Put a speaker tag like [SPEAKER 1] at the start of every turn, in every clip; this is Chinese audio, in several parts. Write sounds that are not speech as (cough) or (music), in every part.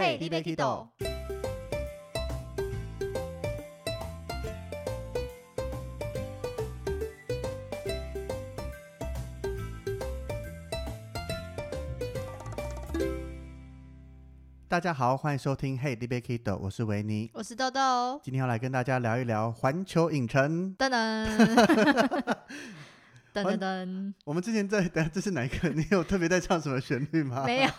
[SPEAKER 1] 嘿你要去倒？大家好，欢迎收听《Hey, d b k i d o 我是维尼，
[SPEAKER 2] 我是豆豆。
[SPEAKER 1] 今天要来跟大家聊一聊环球影城。
[SPEAKER 2] 噔噔 (laughs) 噔噔噔，
[SPEAKER 1] 我们之前在等，(laughs) 这是哪一个？你有特别在唱什么旋律吗？
[SPEAKER 2] 没有，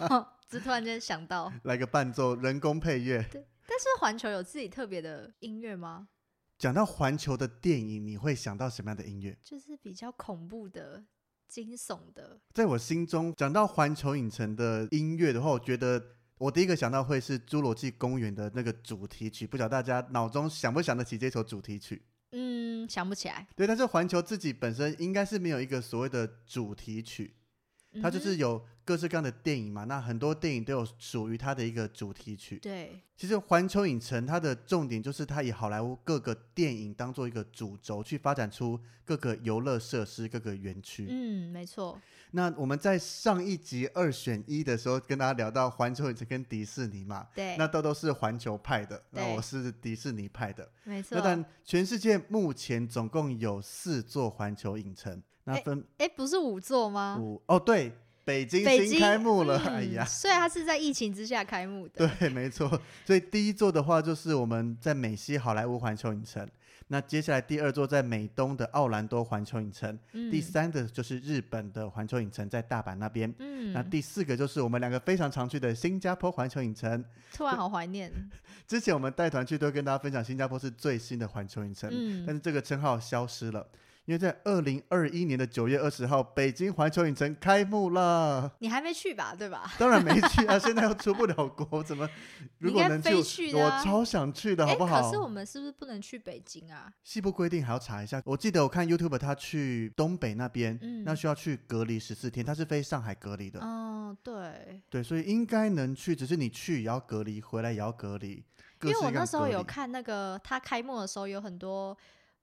[SPEAKER 2] 只突然间想到 (laughs)
[SPEAKER 1] 来个伴奏，人工配乐。
[SPEAKER 2] 对，但是环球有自己特别的音乐吗？
[SPEAKER 1] 讲到环球的电影，你会想到什么样的音乐？
[SPEAKER 2] 就是比较恐怖的、惊悚的。
[SPEAKER 1] 在我心中，讲到环球影城的音乐的话，我觉得。我第一个想到会是《侏罗纪公园》的那个主题曲，不晓得大家脑中想不想得起这首主题曲？
[SPEAKER 2] 嗯，想不起来。
[SPEAKER 1] 对，但是环球自己本身应该是没有一个所谓的主题曲，它就是有。各式各样的电影嘛，那很多电影都有属于它的一个主题曲。
[SPEAKER 2] 对，
[SPEAKER 1] 其实环球影城它的重点就是它以好莱坞各个电影当做一个主轴，去发展出各个游乐设施、各个园区。
[SPEAKER 2] 嗯，没错。
[SPEAKER 1] 那我们在上一集二选一的时候，跟大家聊到环球影城跟迪士尼嘛，
[SPEAKER 2] 对，
[SPEAKER 1] 那都都是环球派的，那我是迪士尼派的，
[SPEAKER 2] 没错。
[SPEAKER 1] 那但全世界目前总共有四座环球影城，那分
[SPEAKER 2] 哎不是五座吗？
[SPEAKER 1] 五哦，对。北京新开幕了，哎呀！
[SPEAKER 2] 虽然它是在疫情之下开幕的，
[SPEAKER 1] 对，没错。所以第一座的话，就是我们在美西好莱坞环球影城。那接下来第二座在美东的奥兰多环球影城。第三个就是日本的环球影城，在大阪那边。嗯。那第四个就是我们两个非常常去的新加坡环球影城。
[SPEAKER 2] 突然好怀念。(laughs)
[SPEAKER 1] 之前我们带团去都跟大家分享，新加坡是最新的环球影城。嗯。但是这个称号消失了。因为在二零二一年的九月二十号，北京环球影城开幕了。
[SPEAKER 2] 你还没去吧？对吧？
[SPEAKER 1] 当然没去啊！(laughs) 现在又出不了国，怎么？(laughs) 如果能去，我超想去的，好不好？
[SPEAKER 2] 可是我们是不是不能去北京啊？
[SPEAKER 1] 西部规定还要查一下。我记得我看 YouTube，他去东北那边，那需要去隔离十四天。他是飞上海隔离的。
[SPEAKER 2] 哦，对。
[SPEAKER 1] 对，所以应该能去，只是你去也要隔离，回来也要隔离。
[SPEAKER 2] 因为我那时候有看那个他开幕的时候，有很多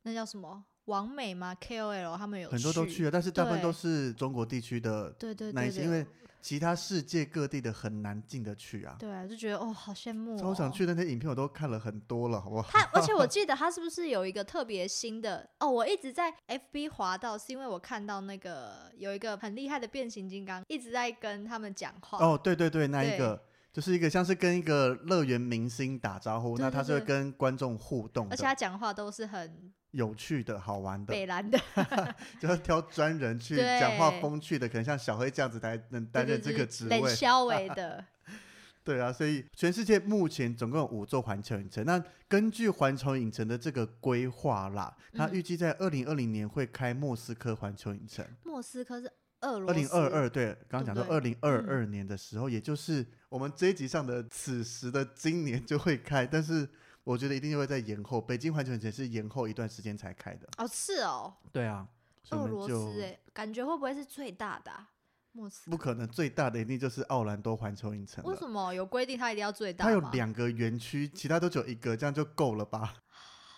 [SPEAKER 2] 那叫什么？王美吗？KOL 他们有
[SPEAKER 1] 很多都去了，但是大部分都是中国地区的，
[SPEAKER 2] 对对对，
[SPEAKER 1] 因为其他世界各地的很难进得去啊。
[SPEAKER 2] 对啊，就觉得哦，好羡慕。
[SPEAKER 1] 超想去那些影片我都看了很多了，好不好？
[SPEAKER 2] 他而且我 (laughs) 记得他是不是有一个特别新的哦？我一直在 FB 滑到，是因为我看到那个有一个很厉害的变形金刚一直在跟他们讲话。
[SPEAKER 1] 哦，对对对，那一个。就是一个像是跟一个乐园明星打招呼，那他是会跟观众互动，
[SPEAKER 2] 而且他讲话都是很
[SPEAKER 1] 有趣的、好玩的。
[SPEAKER 2] 北蓝的，(laughs)
[SPEAKER 1] 就要挑专人去讲话风趣的，可能像小黑这样子才能担任这个职位。
[SPEAKER 2] 冷肖伟的，(laughs)
[SPEAKER 1] 对啊，所以全世界目前总共有五座环球影城。那根据环球影城的这个规划啦，它预计在二零二零年会开莫斯科环球影城。
[SPEAKER 2] 莫斯科是。二
[SPEAKER 1] 零二二对，刚刚讲到二零二二年的时候，也就是我们这一集上的此时的今年就会开，但是我觉得一定会在延后。北京环球影城是延后一段时间才开的。
[SPEAKER 2] 哦，是哦。
[SPEAKER 1] 对啊。
[SPEAKER 2] 俄罗斯哎，感觉会不会是最大的？莫斯？
[SPEAKER 1] 不可能，最大的一定就是奥兰多环球影城。
[SPEAKER 2] 为什么有规定它一定要最大？
[SPEAKER 1] 它有两个园区，其他都只有一个，这样就够了吧？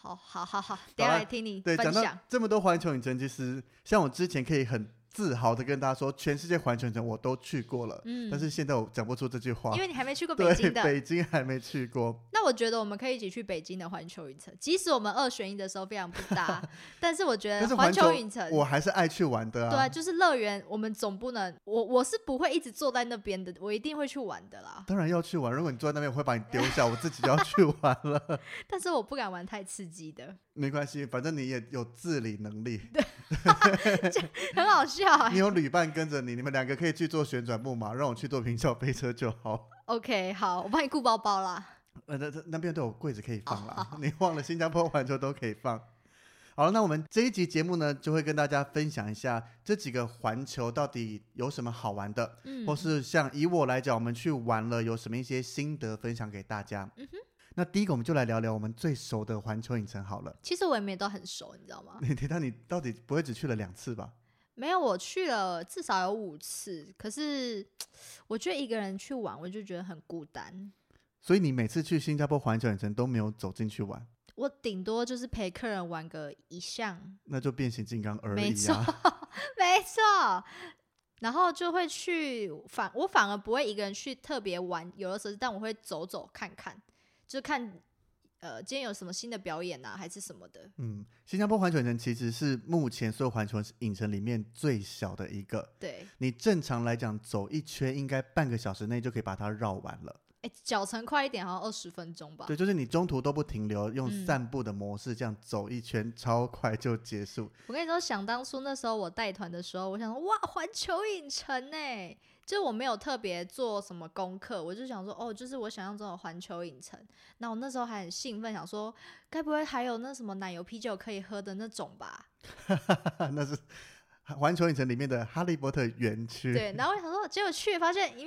[SPEAKER 2] 好好好好，等下来听你
[SPEAKER 1] 对讲到这么多环球影城，其实像我之前可以很。自豪的跟大家说，全世界环球影城我都去过了，嗯，但是现在我讲不出这句话，
[SPEAKER 2] 因为你还没去过北京的，(laughs)
[SPEAKER 1] 北京还没去过。
[SPEAKER 2] 那我觉得我们可以一起去北京的环球影城，即使我们二选一的时候非常不搭，(laughs) 但是我觉得环球影城
[SPEAKER 1] 我还是爱去玩的
[SPEAKER 2] 啊。对，就是乐园，我们总不能，我我是不会一直坐在那边的，我一定会去玩的啦。
[SPEAKER 1] 当然要去玩，如果你坐在那边，我会把你丢下，我自己就要去玩了。(laughs)
[SPEAKER 2] 但是我不敢玩太刺激的。
[SPEAKER 1] 没关系，反正你也有自理能力，
[SPEAKER 2] 对，(laughs) 很好笑。
[SPEAKER 1] 你有旅伴跟着你，你们两个可以去做旋转木马，让我去做平翘飞车就好。
[SPEAKER 2] OK，好，我帮你顾包包啦。
[SPEAKER 1] 呃，那那边都有柜子可以放啦。(laughs) 你忘了新加坡环球都可以放。好了，那我们这一集节目呢，就会跟大家分享一下这几个环球到底有什么好玩的，嗯，或是像以我来讲，我们去玩了有什么一些心得分享给大家。嗯哼。那第一个，我们就来聊聊我们最熟的环球影城好了。
[SPEAKER 2] 其实我也没都很熟，你知道吗？
[SPEAKER 1] 你提到你到底不会只去了两次吧？
[SPEAKER 2] 没有，我去了至少有五次。可是 (tsk) 我觉得一个人去玩，我就觉得很孤单。
[SPEAKER 1] 所以你每次去新加坡环球影城都没有走进去玩？
[SPEAKER 2] 我顶多就是陪客人玩个一项，
[SPEAKER 1] 那就变形金刚而已啊。
[SPEAKER 2] 没错，(laughs) 没错。然后就会去反我反而不会一个人去特别玩游乐设施，但我会走走看看，就看呃今天有什么新的表演啊，还是什么的。
[SPEAKER 1] 嗯，新加坡环球影城其实是目前所有环球影城里面最小的一个。
[SPEAKER 2] 对，
[SPEAKER 1] 你正常来讲走一圈应该半个小时内就可以把它绕完了。
[SPEAKER 2] 哎，脚程快一点，好像二十分钟吧。
[SPEAKER 1] 对，就是你中途都不停留，用
[SPEAKER 2] 嗯
[SPEAKER 1] 散步的模式这样走一圈，超快就结束。
[SPEAKER 2] 我跟你说，想当初那时候我带团的时候，我想说哇，环球影城呢，就我没有特别做什么功课，我就想说哦，就是我想象中的环球影城。那我那时候还很兴奋，想说该不会还有那什么奶油啤酒可以喝的那种吧？(laughs)
[SPEAKER 1] 那是环球影城里面的哈利波特园区，
[SPEAKER 2] 对，然后我想说，结果去发现，嗯，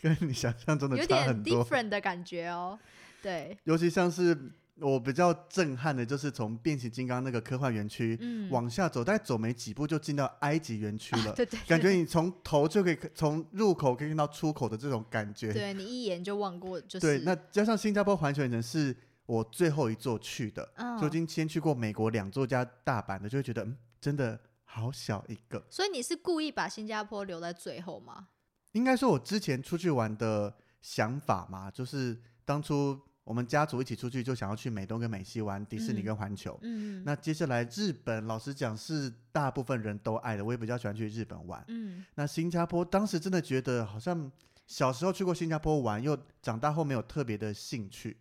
[SPEAKER 1] 跟你想象中的
[SPEAKER 2] 有点 different 的感觉哦。对，
[SPEAKER 1] 尤其像是我比较震撼的，就是从变形金刚那个科幻园区、
[SPEAKER 2] 嗯，
[SPEAKER 1] 往下走，大概走没几步就进到埃及园区了。
[SPEAKER 2] 对对，
[SPEAKER 1] 感觉你从头就可以从入口可以看到出口的这种感觉。
[SPEAKER 2] 对你一眼就望过，就是
[SPEAKER 1] 对那加上新加坡环球影城是我最后一座去的，
[SPEAKER 2] 嗯
[SPEAKER 1] 就已经先去过美国两座加大阪的，就会觉得嗯，真的好小一个。
[SPEAKER 2] 所以你是故意把新加坡留在最后吗？
[SPEAKER 1] 应该说，我之前出去玩的想法嘛，就是当初我们家族一起出去，就想要去美东跟美西玩迪士尼
[SPEAKER 2] 嗯
[SPEAKER 1] 跟环球。
[SPEAKER 2] 嗯，
[SPEAKER 1] 那接下来日本，老实讲是大部分人都爱的，我也比较喜欢去日本玩。
[SPEAKER 2] 嗯
[SPEAKER 1] 那新加坡当时真的觉得好像小时候去过新加坡玩，又长大后没有特别的兴趣，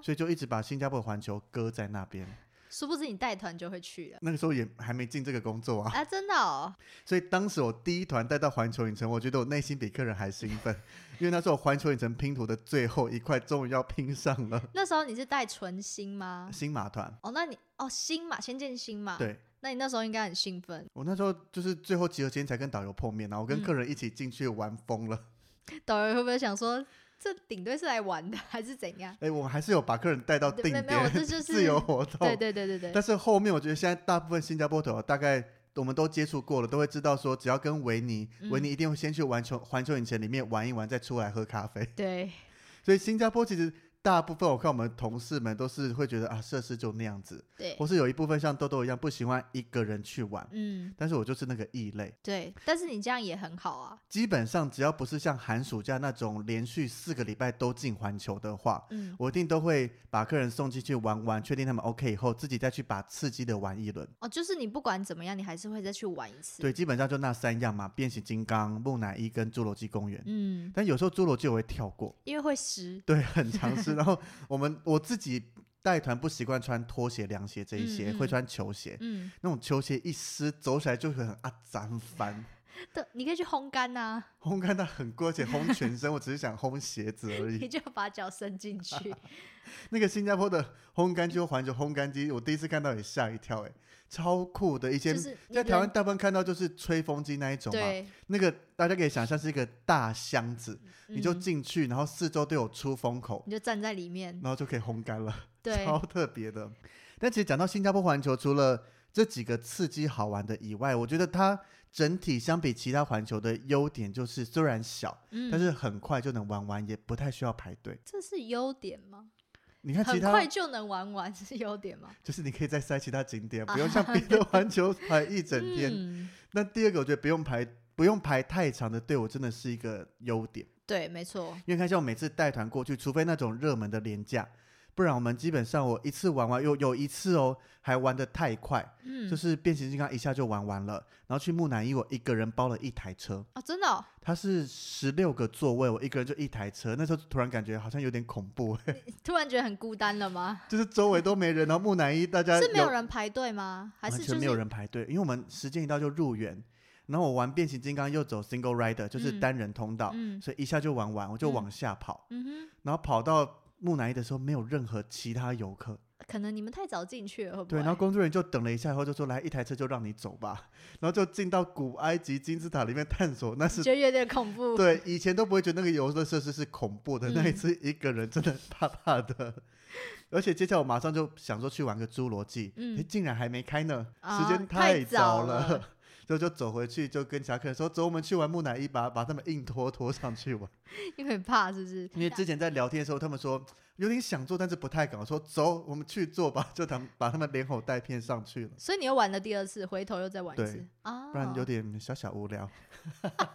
[SPEAKER 1] 所以就一直把新加坡的环球搁在那边。
[SPEAKER 2] 殊不知你带团就会去了
[SPEAKER 1] 那个时候也还没进这个工作啊，
[SPEAKER 2] 啊！真的哦，(laughs)
[SPEAKER 1] 所以当时我第一团带到环球影城，我觉得我内心比客人还兴奋，因为那是我环球影城拼图的最后一块，终于要拼上了。(laughs)
[SPEAKER 2] 那时候你是带纯新吗？
[SPEAKER 1] 新马团，
[SPEAKER 2] 哦，那你哦新马，先见新马，，
[SPEAKER 1] 对
[SPEAKER 2] 那你那时候应该很兴奋。
[SPEAKER 1] 我那时候就是最后集合前才跟导游碰面，然后我跟
[SPEAKER 2] 嗯
[SPEAKER 1] 客人一起进去玩疯了。(laughs)
[SPEAKER 2] 导游会不会想说，这顶队是来玩的，还是怎样？
[SPEAKER 1] 哎、我还是有把客人带到定点
[SPEAKER 2] 这就是
[SPEAKER 1] 自由活动。
[SPEAKER 2] 对对对对对，
[SPEAKER 1] 但是后面我觉得现在大部分新加坡团大概我们都接触过了，都会知道说，只要跟维尼，
[SPEAKER 2] 嗯
[SPEAKER 1] 维尼一定会先去环球环球影城里面玩一玩，再出来喝咖啡。
[SPEAKER 2] 对，(laughs)
[SPEAKER 1] 所以新加坡其实大部分我看我们同事们都是会觉得啊，设施就那样子，
[SPEAKER 2] 对，
[SPEAKER 1] 或是有一部分像豆豆一样不喜欢一个人去玩。
[SPEAKER 2] 嗯，
[SPEAKER 1] 但是我就是那个异类，
[SPEAKER 2] 对，但是你这样也很好啊，
[SPEAKER 1] 基本上只要不是像寒暑假那种连续四个礼拜都进环球的话，
[SPEAKER 2] 嗯，
[SPEAKER 1] 我一定都会把客人送进去玩玩，确定他们 OK 以后，自己再去把刺激的玩一轮。
[SPEAKER 2] 哦，就是你不管怎么样，你还是会再去玩一次，
[SPEAKER 1] 对，，基本上就那三样嘛，变形金刚、木乃伊跟侏罗纪公园。
[SPEAKER 2] 嗯，
[SPEAKER 1] 但有时候侏罗纪我会跳过，
[SPEAKER 2] 因为会湿，
[SPEAKER 1] 对，很尝试。然后我们我自己带团不习惯穿拖鞋、凉鞋这一些，
[SPEAKER 2] 嗯嗯
[SPEAKER 1] 会穿球鞋。
[SPEAKER 2] 嗯，
[SPEAKER 1] 那种球鞋一湿，走起来就会很啊脏翻。(laughs)
[SPEAKER 2] 对，你可以去烘干呐、
[SPEAKER 1] 烘干它很贵，而且烘全身，我只是想烘鞋子而 (laughs)
[SPEAKER 2] 你
[SPEAKER 1] 已。
[SPEAKER 2] 就把脚伸进去，(laughs)
[SPEAKER 1] 那个新加坡的烘干机或环球烘干机，我第一次看到也吓一跳，哎，超酷的。一些
[SPEAKER 2] 就是你
[SPEAKER 1] 在台湾大部分看到就是吹风机那一种嘛，
[SPEAKER 2] 对，
[SPEAKER 1] 那个大家可以想象是一个大箱子，你就
[SPEAKER 2] 嗯
[SPEAKER 1] 进去，然后四周都有出风口，
[SPEAKER 2] 你就站在里面，
[SPEAKER 1] 然后就可以烘干了，
[SPEAKER 2] 对，(laughs)
[SPEAKER 1] 超特别的。但其实讲到新加坡环球，除了这几个刺激好玩的以外，我觉得它整体相比其他环球的优点就是虽然小，
[SPEAKER 2] 嗯，
[SPEAKER 1] 但是很快就能玩完，也不太需要排队。
[SPEAKER 2] 这是优点吗？
[SPEAKER 1] 你看其他
[SPEAKER 2] 很快就能玩完是优点吗？(laughs)
[SPEAKER 1] 就是你可以再塞其他景点，不用像 (laughs) 别的环球排一整天。
[SPEAKER 2] 嗯，
[SPEAKER 1] 那第二个，我觉得不用排不用排太长的队我，真的是一个优点。
[SPEAKER 2] 对，没错，
[SPEAKER 1] 因为看像我每次带团过去，除非那种热门的廉价，不然我们基本上我一次玩完，有有一次哦，还玩的太快，
[SPEAKER 2] 嗯，
[SPEAKER 1] 就是变形金刚一下就玩完了，然后去木乃伊我一个人包了一台车，
[SPEAKER 2] 哦，真的、哦，
[SPEAKER 1] 它是十六个座位，我一个人就一台车，那时候突然感觉好像有点恐怖，(laughs)
[SPEAKER 2] 突然觉得很孤单了吗？(laughs)
[SPEAKER 1] 就是周围都没人，然后木乃伊大家 (laughs)
[SPEAKER 2] 是没有人排队吗？还是就是
[SPEAKER 1] 完全没有人排队，因为我们时间一到就入园。然后我玩变形金刚又走 single rider，就是
[SPEAKER 2] 嗯
[SPEAKER 1] 单人通道，
[SPEAKER 2] 嗯
[SPEAKER 1] 所以一下就玩完，我就
[SPEAKER 2] 嗯
[SPEAKER 1] 往下跑。然后跑到木乃伊的时候，没有任何其他游客。
[SPEAKER 2] 可能你们太早进去了，会不
[SPEAKER 1] 对，然后工作人员就等了一下以后，就说：“来，一台车就让你走吧。(laughs) ”然后就进到古埃及金字塔里面探索。那是
[SPEAKER 2] 觉得有点恐怖。(laughs)
[SPEAKER 1] 对以前都不会觉得那个游乐设施是恐怖的，那一
[SPEAKER 2] 嗯
[SPEAKER 1] 次一个人真的怕怕的。(laughs) 而且接下来我马上就想说去玩个侏罗纪，
[SPEAKER 2] 嗯
[SPEAKER 1] 竟然还没开呢，
[SPEAKER 2] 啊
[SPEAKER 1] 时间
[SPEAKER 2] 太
[SPEAKER 1] 早
[SPEAKER 2] 早了
[SPEAKER 1] 就就走回去，就跟其他客人说：“走，我们去玩木乃伊吧，把他们硬拖拖上去玩。(laughs)
[SPEAKER 2] 因为怕是不是？
[SPEAKER 1] 因为之前在聊天的时候，他们说有点想做，但是不太敢。我说走，我们去做吧，就他们把他们连吼带骗上去了，
[SPEAKER 2] 所以你又玩了第二次，回头又再玩一次啊，
[SPEAKER 1] 不然有点小小无聊。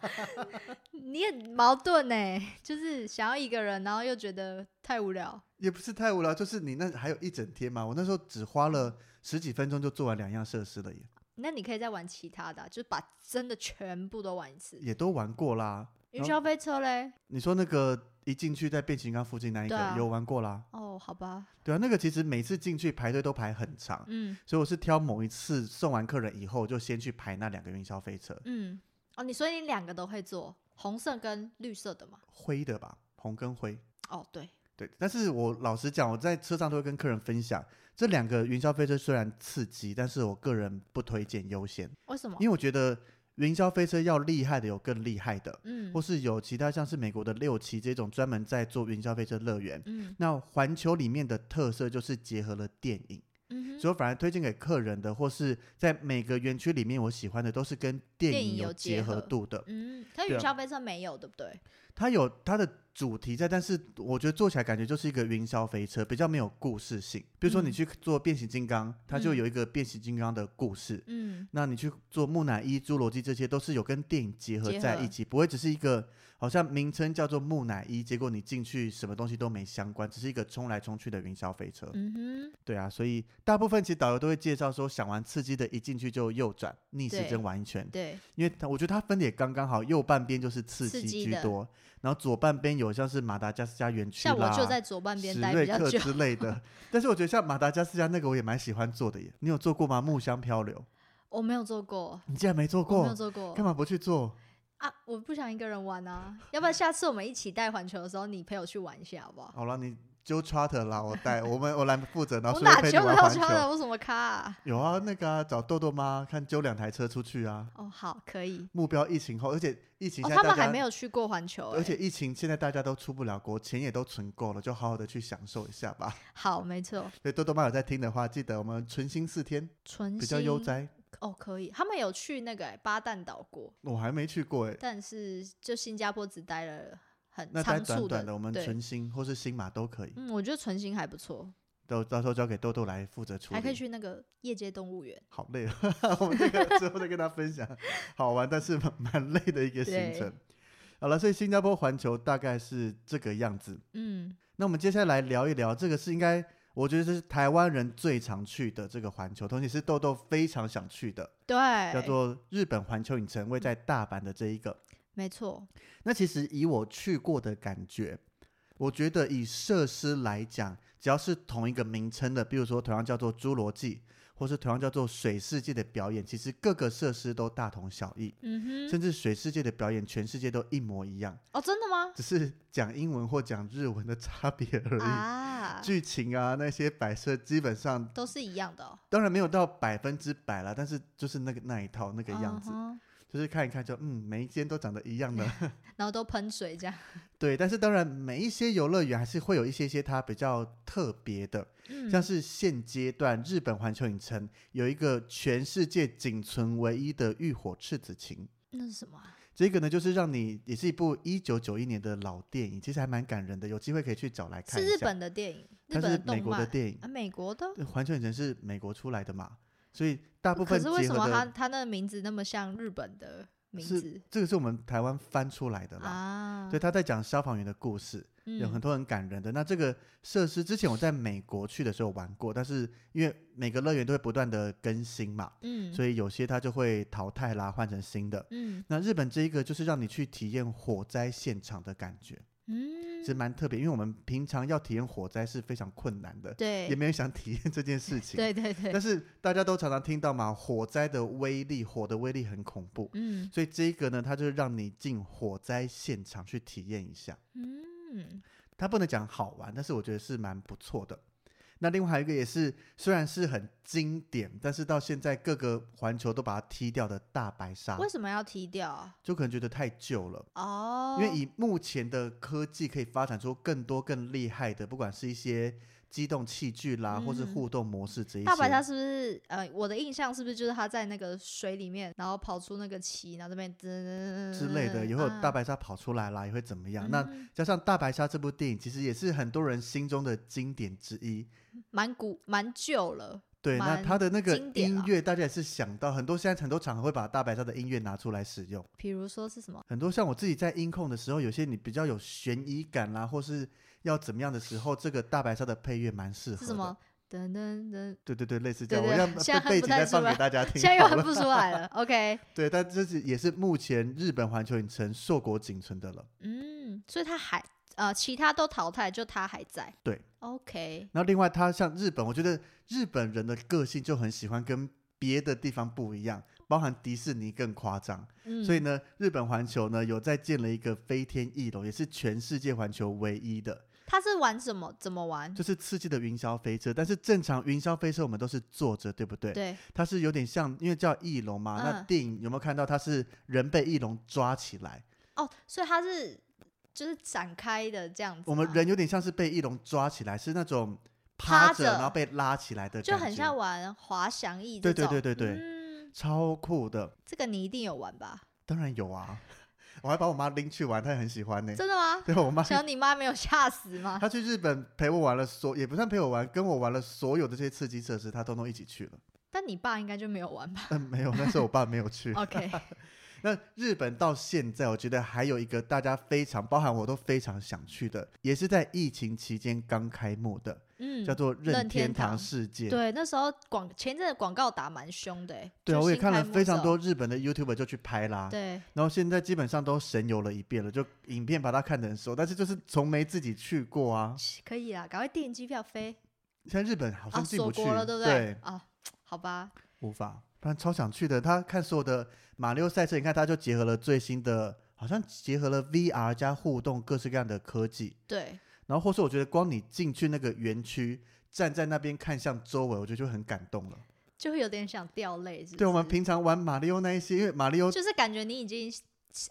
[SPEAKER 1] (laughs)
[SPEAKER 2] 你很矛盾呢，就是想要一个人，然后又觉得太无聊。
[SPEAKER 1] 也不是太无聊，就是你那还有一整天嘛。我那时候只花了十几分钟就做完两样设施了耶，
[SPEAKER 2] 那你可以再玩其他的啊、就是把真的全部都玩一次。
[SPEAKER 1] 也都玩过啦。
[SPEAKER 2] 云霄飞车嘞？
[SPEAKER 1] 你说那个一进去在变形金刚附近那一个、
[SPEAKER 2] 对啊
[SPEAKER 1] 有玩过啦？
[SPEAKER 2] 哦，好吧，
[SPEAKER 1] 对啊，那个其实每次进去排队都排很长，
[SPEAKER 2] 嗯
[SPEAKER 1] 所以我是挑某一次送完客人以后，就先去排那两个云霄飞车，
[SPEAKER 2] 嗯，哦，你所以你两个都会做，红色跟绿色的嘛？
[SPEAKER 1] 灰的吧，红跟灰。
[SPEAKER 2] 哦，对，
[SPEAKER 1] 对，但是我老实讲，我在车上都会跟客人分享，这两个云霄飞车虽然刺激，但是我个人不推荐优先，
[SPEAKER 2] 为什么？
[SPEAKER 1] 因为我觉得云霄飞车要厉害的有更厉害的，
[SPEAKER 2] 嗯
[SPEAKER 1] 或是有其他像是美国的六期这种专门在做云霄飞车乐园。
[SPEAKER 2] 嗯
[SPEAKER 1] 那环球里面的特色就是结合了电影，
[SPEAKER 2] 嗯，
[SPEAKER 1] 所以我反而推荐给客人的，或是在每个园区里面我喜欢的，都是跟电
[SPEAKER 2] 电影
[SPEAKER 1] 影有
[SPEAKER 2] 有结
[SPEAKER 1] 结合
[SPEAKER 2] 合
[SPEAKER 1] 度的。
[SPEAKER 2] 嗯，可
[SPEAKER 1] 对啊
[SPEAKER 2] 云霄飞车没有，对不对？
[SPEAKER 1] 它有它的主题在，但是我觉得做起来感觉就是一个云霄飞车，比较没有故事性。比如说你
[SPEAKER 2] 嗯
[SPEAKER 1] 去做变形金刚，它就
[SPEAKER 2] 嗯
[SPEAKER 1] 有一个变形金刚的故事。
[SPEAKER 2] 嗯
[SPEAKER 1] 那你去做木乃伊、侏罗纪，这些都是有跟电影结合在一起，不会只是一个好像名称叫做木乃伊，结果你进去什么东西都没相关，只是一个冲来冲去的云霄飞车。
[SPEAKER 2] 嗯哼，
[SPEAKER 1] 对啊，所以大部分其实导游都会介绍说，想玩刺激的，一进去就右转逆时针玩一圈，
[SPEAKER 2] 对，
[SPEAKER 1] 因为它我觉得它分的也刚刚好，右半边就是刺激居多，然后左半边有像是马达加斯加园区
[SPEAKER 2] 像我
[SPEAKER 1] 啦
[SPEAKER 2] 就在左半边
[SPEAKER 1] 史
[SPEAKER 2] 待比较久。
[SPEAKER 1] 瑞克之类的。(laughs) 但是我觉得像马达加斯加那个我也蛮喜欢做的耶，你有做过吗？木箱漂流，
[SPEAKER 2] 我没有做过，
[SPEAKER 1] 你竟然没做
[SPEAKER 2] 过没有
[SPEAKER 1] 过，
[SPEAKER 2] 做过
[SPEAKER 1] 干嘛不去做？
[SPEAKER 2] 啊！我不想一个人玩啊，要不然下次我们一起带环球的时候，你陪我去玩一下好不好？
[SPEAKER 1] 好了，你揪 charter 啦，我带我们我来负责，然后
[SPEAKER 2] 我
[SPEAKER 1] 顺便陪你
[SPEAKER 2] 哪揪得到
[SPEAKER 1] 玩环球。
[SPEAKER 2] 超的？我什么卡、啊？
[SPEAKER 1] 有啊，那个啊，找豆豆妈看揪两台车出去啊。
[SPEAKER 2] 哦，好，可以。
[SPEAKER 1] 目标疫情后，而且疫情
[SPEAKER 2] 他们还没有去过环球、欸，
[SPEAKER 1] 而且疫情现在大家都出不了国，钱也都存够了，就好好的去享受一下吧。
[SPEAKER 2] 好，没错，
[SPEAKER 1] 所以豆豆妈有在听的话，记得我们存心四天
[SPEAKER 2] 纯
[SPEAKER 1] 比较悠哉。
[SPEAKER 2] 哦，可以。他们有去那个、欸、巴旦岛过，
[SPEAKER 1] 我还没去过哎，
[SPEAKER 2] 但是就新加坡只待了很
[SPEAKER 1] 那待
[SPEAKER 2] 仓促
[SPEAKER 1] 短短的，我们
[SPEAKER 2] 对
[SPEAKER 1] 纯心或是新马都可以，
[SPEAKER 2] 嗯，我觉得纯新还不错，
[SPEAKER 1] 都到时候交给豆豆来负责处理。
[SPEAKER 2] 还可以去那个夜间动物园。
[SPEAKER 1] 好累啊！我们这个之后再跟他分享，好玩但是蛮蛮累的一个行程。好了，所以新加坡环球大概是这个样子。
[SPEAKER 2] 嗯，
[SPEAKER 1] 那我们接下来聊一聊，这个是应该我觉得这是台湾人最常去的这个环球，同时是豆豆非常想去的，
[SPEAKER 2] 对，
[SPEAKER 1] 叫做日本环球影城，位在大阪的这一个。
[SPEAKER 2] 没错，
[SPEAKER 1] 那其实以我去过的感觉，我觉得以设施来讲，只要是同一个名称的，比如说同样叫做侏罗纪，或是同样叫做水世界的表演，其实各个设施都大同小异，
[SPEAKER 2] 嗯哼，
[SPEAKER 1] 甚至水世界的表演全世界都一模一样，
[SPEAKER 2] 哦，真的吗？
[SPEAKER 1] 只是讲英文或讲日文的差别而已。
[SPEAKER 2] 啊，
[SPEAKER 1] 剧情啊，那些摆设基本上
[SPEAKER 2] 都是一样的、哦，
[SPEAKER 1] 当然没有到百分之百啦，但是就是那个那一套那个样子，
[SPEAKER 2] 嗯
[SPEAKER 1] 就是看一看就嗯，每一间都长得一样的。(laughs)
[SPEAKER 2] 然后都喷水这样，
[SPEAKER 1] 对，但是当然每一些游乐园还是会有一些些它比较特别的，
[SPEAKER 2] 嗯，
[SPEAKER 1] 像是现阶段日本环球影城有一个全世界仅存唯一的浴火赤子情。
[SPEAKER 2] 那是什么啊？
[SPEAKER 1] 这个呢，就是让你也是一部一九九一年的老电影，其实还蛮感人的，有机会可以去找来看
[SPEAKER 2] 是日。本的电影，日
[SPEAKER 1] 它是美国的
[SPEAKER 2] 漫
[SPEAKER 1] 电影
[SPEAKER 2] 啊，，美国的。
[SPEAKER 1] 环球影城是美国出来的嘛，所以大部分
[SPEAKER 2] 可
[SPEAKER 1] 分
[SPEAKER 2] 是为什么
[SPEAKER 1] 结合的
[SPEAKER 2] 他他那个名字那么像日本的名
[SPEAKER 1] 是
[SPEAKER 2] 字
[SPEAKER 1] 这个是我们台湾翻出来的啦。
[SPEAKER 2] 啊？
[SPEAKER 1] 对，他在讲消防员的故事，有很
[SPEAKER 2] 嗯
[SPEAKER 1] 多很感人的。那这个设施之前我在美国去的时候玩过，但是因为每个乐园都会不断的更新嘛，
[SPEAKER 2] 嗯，
[SPEAKER 1] 所以有些它就会淘汰啦，换成新的。
[SPEAKER 2] 嗯
[SPEAKER 1] 那日本这一个就是让你去体验火灾现场的感觉，
[SPEAKER 2] 嗯，
[SPEAKER 1] 其实蛮特别，因为我们平常要体验火灾是非常困难的，
[SPEAKER 2] 对也
[SPEAKER 1] 没有想体验这件事情。(laughs)
[SPEAKER 2] 对对对
[SPEAKER 1] 但，是大家都常常听到嘛，火灾的威力，火的威力很恐怖，
[SPEAKER 2] 嗯
[SPEAKER 1] 所以这一个呢，它就是让你进火灾现场去体验一下。
[SPEAKER 2] 嗯
[SPEAKER 1] 它不能讲好玩，但是我觉得是蛮不错的。那另外还有一个也是，虽然是很经典，但是到现在各个环球都把它踢掉的大白鲨，
[SPEAKER 2] 为什么要踢掉啊？
[SPEAKER 1] 就可能觉得太旧了。
[SPEAKER 2] 哦，
[SPEAKER 1] 因为以目前的科技可以发展出更多更厉害的，不管是一些机动器具啦，或是
[SPEAKER 2] 嗯
[SPEAKER 1] 互动模式这一些。
[SPEAKER 2] 大白鲨是不是呃，我的印象是不是就是它在那个水里面，然后跑出那个鳍，然后这边之
[SPEAKER 1] 之类的，也会有大
[SPEAKER 2] 白
[SPEAKER 1] 白鲨跑出来啦，也会怎么样？那
[SPEAKER 2] 嗯
[SPEAKER 1] 加上《大白鲨》这部电影，其实也是很多人心中的经典之一。
[SPEAKER 2] 蛮古蛮旧了，
[SPEAKER 1] 对，那
[SPEAKER 2] 蛮
[SPEAKER 1] 它的那个音乐，大家也是想到很多，现在很多场合会把大白鲨的音乐拿出来使用。
[SPEAKER 2] 比如说是什么？
[SPEAKER 1] 很多像我自己在音控的时候，有些你比较有悬疑感啦，或是要怎么样的时候，这个大白鲨的配乐蛮适合的。
[SPEAKER 2] 是什么？噔噔噔，
[SPEAKER 1] 对对对，类似这样，
[SPEAKER 2] 对对
[SPEAKER 1] 我要
[SPEAKER 2] 现在哼
[SPEAKER 1] 背景再放给大家听。
[SPEAKER 2] 现在又哼不出来了。OK，(laughs)
[SPEAKER 1] 对，但这是也是目前日本环球影城硕果仅存的了。
[SPEAKER 2] 嗯，所以它还呃，其他都淘汰，就它还在。
[SPEAKER 1] 对
[SPEAKER 2] ，OK，
[SPEAKER 1] 然后另外，它像日本，我觉得日本人的个性就很喜欢跟别的地方不一样，包含迪士尼更夸张。
[SPEAKER 2] 嗯，
[SPEAKER 1] 所以呢，日本环球呢有在建了一个飞天翼楼，也是全世界环球唯一的，
[SPEAKER 2] 它是玩什么？怎么玩？
[SPEAKER 1] 就是刺激的云霄飞车。但是正常云霄飞车我们都是坐着，对不对？
[SPEAKER 2] 对，
[SPEAKER 1] 它是有点像，因为叫翼龙嘛。那
[SPEAKER 2] 嗯
[SPEAKER 1] 电影有没有看到它是人被翼龙抓起来？
[SPEAKER 2] 哦，所以它是就是展开的这样子。
[SPEAKER 1] 我们人有点像是被翼龙抓起来，是那种趴着然后被拉起来的
[SPEAKER 2] 就很像玩滑翔翼
[SPEAKER 1] 对
[SPEAKER 2] 这种。
[SPEAKER 1] 对对对对
[SPEAKER 2] 嗯，
[SPEAKER 1] 超酷的。
[SPEAKER 2] 这个你一定有玩吧？
[SPEAKER 1] 当然有啊，我还把我妈拎去玩，她也很喜欢呢。
[SPEAKER 2] 真的吗？(laughs)
[SPEAKER 1] 对我妈，
[SPEAKER 2] 想你妈没有吓死吗？
[SPEAKER 1] 她去日本陪我玩了所，也不算陪我玩，跟我玩了所有的这些刺激设施，她通通一起去了。
[SPEAKER 2] 但你爸应该就没有玩吧
[SPEAKER 1] 嗯，没有，但是我爸没有去。(laughs)
[SPEAKER 2] OK，
[SPEAKER 1] 那日本到现在，我觉得还有一个大家非常，包含我都非常想去的，也是在疫情期间刚开幕的，
[SPEAKER 2] 嗯，
[SPEAKER 1] 叫做任
[SPEAKER 2] 任天
[SPEAKER 1] 天堂
[SPEAKER 2] 堂
[SPEAKER 1] 世界。
[SPEAKER 2] 对，那时候广前阵的广告打蛮凶的欸，
[SPEAKER 1] 对啊，我也看了非常多。日本的 YouTuber 就去拍啦。
[SPEAKER 2] 对，
[SPEAKER 1] 然后现在基本上都神游了一遍了，就影片把它看得很熟，但是就是从没自己去过啊。
[SPEAKER 2] 可以啦，赶快订机票飞
[SPEAKER 1] 现在日本好
[SPEAKER 2] 啊，
[SPEAKER 1] 像进不去，
[SPEAKER 2] 了，对不
[SPEAKER 1] 对？
[SPEAKER 2] 啊，好吧，
[SPEAKER 1] 无法，不然超想去的。他看所有的马里奥赛车，你看他就结合了最新的，好像结合了 VR 加互动各式各样的科技。
[SPEAKER 2] 对，
[SPEAKER 1] 然后或是我觉得光你进去那个园区，站在那边看向周围，我觉得就很感动了。
[SPEAKER 2] 就会有点想掉泪，
[SPEAKER 1] 对我们平常玩马里奥那一些，因为马里奥。
[SPEAKER 2] 就是感觉你已经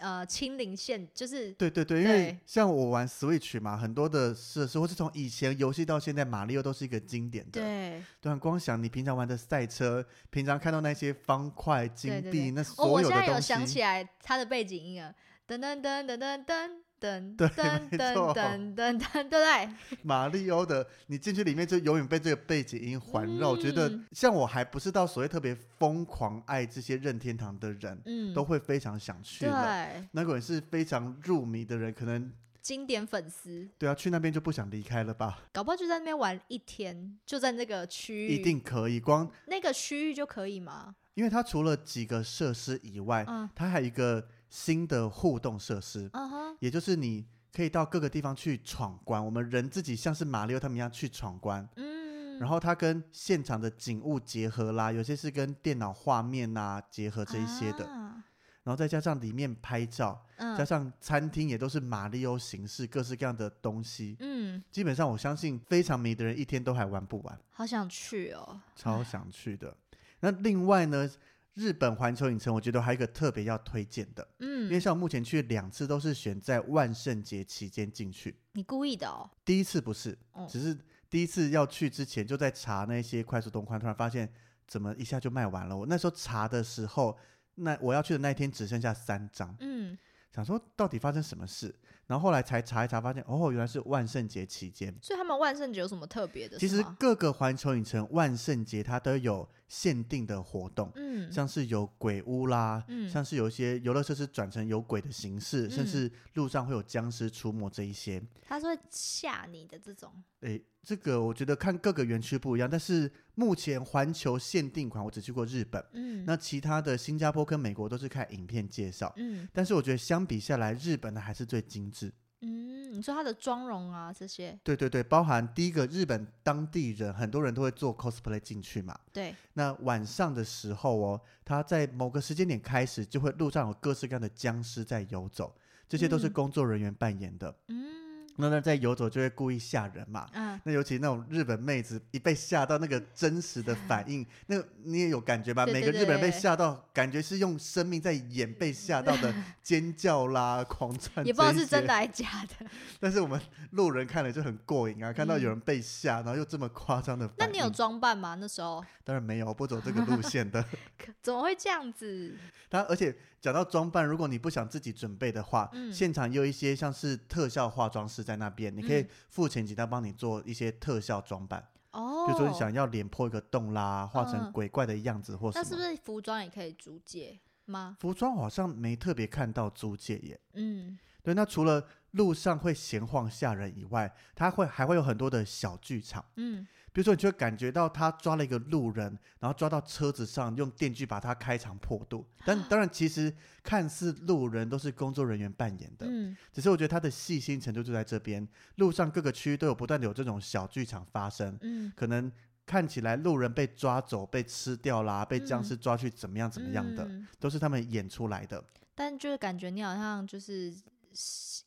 [SPEAKER 2] 呃清零线，就是
[SPEAKER 1] 对对对，因为像我玩 Switch 嘛，很多的设施，或是从以前游戏到现在，马里奥都是一个经典的。
[SPEAKER 2] 对。
[SPEAKER 1] 对啊，光想你平常玩的赛车，平常看到那些方块、金币，
[SPEAKER 2] 对对对哦，
[SPEAKER 1] 那所
[SPEAKER 2] 我
[SPEAKER 1] 有的东
[SPEAKER 2] 现在有想，起来它的背景音了，噔噔噔噔噔噔噔
[SPEAKER 1] 对
[SPEAKER 2] 噔噔
[SPEAKER 1] 没错
[SPEAKER 2] 噔噔噔，对不对？(laughs)
[SPEAKER 1] 马里奥的，你进去里面就永远被这个背景音环绕。我觉得
[SPEAKER 2] 嗯
[SPEAKER 1] 像我还不是到所谓特别疯狂爱这些任天堂的人，
[SPEAKER 2] 嗯，
[SPEAKER 1] 都会非常想去了。
[SPEAKER 2] 对，
[SPEAKER 1] 那个人是非常入迷的人，可能
[SPEAKER 2] 经典粉丝，
[SPEAKER 1] 对啊，去那边就不想离开了吧？
[SPEAKER 2] 搞不好就在那边玩一天，就在那个区域，
[SPEAKER 1] 一定可以，光
[SPEAKER 2] 那个区域就可以吗？
[SPEAKER 1] 因为它除了几个设施以外，
[SPEAKER 2] 嗯
[SPEAKER 1] 它还有一个新的互动设施，
[SPEAKER 2] 嗯哼，
[SPEAKER 1] 也就是你可以到各个地方去闯关。我们人自己像是马里奥他们一样去闯关，
[SPEAKER 2] 嗯，
[SPEAKER 1] 然后它跟现场的景物结合啦，有些是跟电脑画面啊、结合这一些的，
[SPEAKER 2] 啊。
[SPEAKER 1] 然后再加上里面拍照，加
[SPEAKER 2] 嗯
[SPEAKER 1] 上餐厅也都是马里奥形式，各式各样的东西。
[SPEAKER 2] 嗯，
[SPEAKER 1] 基本上我相信非常迷的人一天都还玩不完，
[SPEAKER 2] 好想去哦，
[SPEAKER 1] 超想去的。那另外呢，日本环球影城我觉得还有一个特别要推荐的，嗯。因为
[SPEAKER 2] 嗯，
[SPEAKER 1] 像我目前去两次都是选在万圣节期间进去，
[SPEAKER 2] 你故意的哦，
[SPEAKER 1] 第一次不是，
[SPEAKER 2] 哦。
[SPEAKER 1] 只是第一次要去之前就在查那些快速动宽，突然发现怎么一下就卖完了。我那时候查的时候，那我要去的那一天只剩下三张，
[SPEAKER 2] 嗯，
[SPEAKER 1] 想说到底发生什么事，然后后来才查一查，发现哦，原来是万圣节期间。
[SPEAKER 2] 所以他们万圣节有什么特别的？
[SPEAKER 1] 其实各个环球影城万圣节它都有限定的活动，
[SPEAKER 2] 嗯，
[SPEAKER 1] 像是有鬼屋啦，
[SPEAKER 2] 嗯
[SPEAKER 1] 像是有一些游乐设施转成有鬼的形式，甚
[SPEAKER 2] 嗯
[SPEAKER 1] 至路上会有僵尸出没这一些。
[SPEAKER 2] 他是会吓你的这种，
[SPEAKER 1] 诶，这个我觉得看各个园区不一样，但是目前环球限定款我只去过日本，
[SPEAKER 2] 嗯，
[SPEAKER 1] 那其他的新加坡跟美国都是看影片介绍，
[SPEAKER 2] 嗯。
[SPEAKER 1] 但是我觉得相比下来，日本的还是最精致。
[SPEAKER 2] 嗯，你说它的妆容啊这些，
[SPEAKER 1] 对对对，包含第一个日本当地人，很多人都会做 cosplay 进去嘛。
[SPEAKER 2] 对，
[SPEAKER 1] 那晚上的时候哦，他在某个时间点开始，就会路上有各式各样的僵尸在游走，这些都是
[SPEAKER 2] 嗯。
[SPEAKER 1] 工作人员扮演的。
[SPEAKER 2] 嗯，
[SPEAKER 1] 那那在游走就会故意吓人嘛。
[SPEAKER 2] 嗯，
[SPEAKER 1] 那尤其那种日本妹子一被吓到，那个真实的反应，(laughs) 那你也有感觉吧？
[SPEAKER 2] 对对
[SPEAKER 1] 每个日本人被吓到，感觉是用生命在演被吓到的 (laughs) 尖叫啦、狂窜，
[SPEAKER 2] 也不知道是真的。还是假的。(laughs)
[SPEAKER 1] 但是我们路人看了就很过瘾啊，看到有
[SPEAKER 2] 嗯
[SPEAKER 1] 人被吓，然后又这么夸张的反应。
[SPEAKER 2] 那你有装扮吗？那时候
[SPEAKER 1] 当然没有，不走这个路线的。
[SPEAKER 2] 怎么会这样子？
[SPEAKER 1] 他而且讲到装扮，如果你不想自己准备的话，
[SPEAKER 2] 嗯
[SPEAKER 1] 现场有一些像是特效化妆师在那边，你可以
[SPEAKER 2] 嗯
[SPEAKER 1] 付钱请他帮你做一些特效装扮。
[SPEAKER 2] 哦，
[SPEAKER 1] 比如说你想要脸破一个洞啦，画成
[SPEAKER 2] 嗯
[SPEAKER 1] 鬼怪的样子或什么。
[SPEAKER 2] 那是不是服装也可以租借吗？
[SPEAKER 1] 服装好像没特别看到租借耶。
[SPEAKER 2] 嗯，
[SPEAKER 1] 对，那除了路上会闲晃吓人以外，它会还会有很多的小剧场。
[SPEAKER 2] 嗯，
[SPEAKER 1] 比如说，你就会感觉到他抓了一个路人，然后抓到车子上，用电锯把他开肠破肚。但当然，其实看似路人都是工作人员扮演的，
[SPEAKER 2] 嗯，
[SPEAKER 1] 只是我觉得他的细心程度就在这边。路上各个区域都有不断的有这种小剧场发生，
[SPEAKER 2] 嗯，
[SPEAKER 1] 可能看起来路人被抓走、被吃掉啦，被僵
[SPEAKER 2] 嗯
[SPEAKER 1] 尸抓去怎么样怎么样的，
[SPEAKER 2] 嗯
[SPEAKER 1] 都是他们演出来的。
[SPEAKER 2] 但就是感觉你好像就是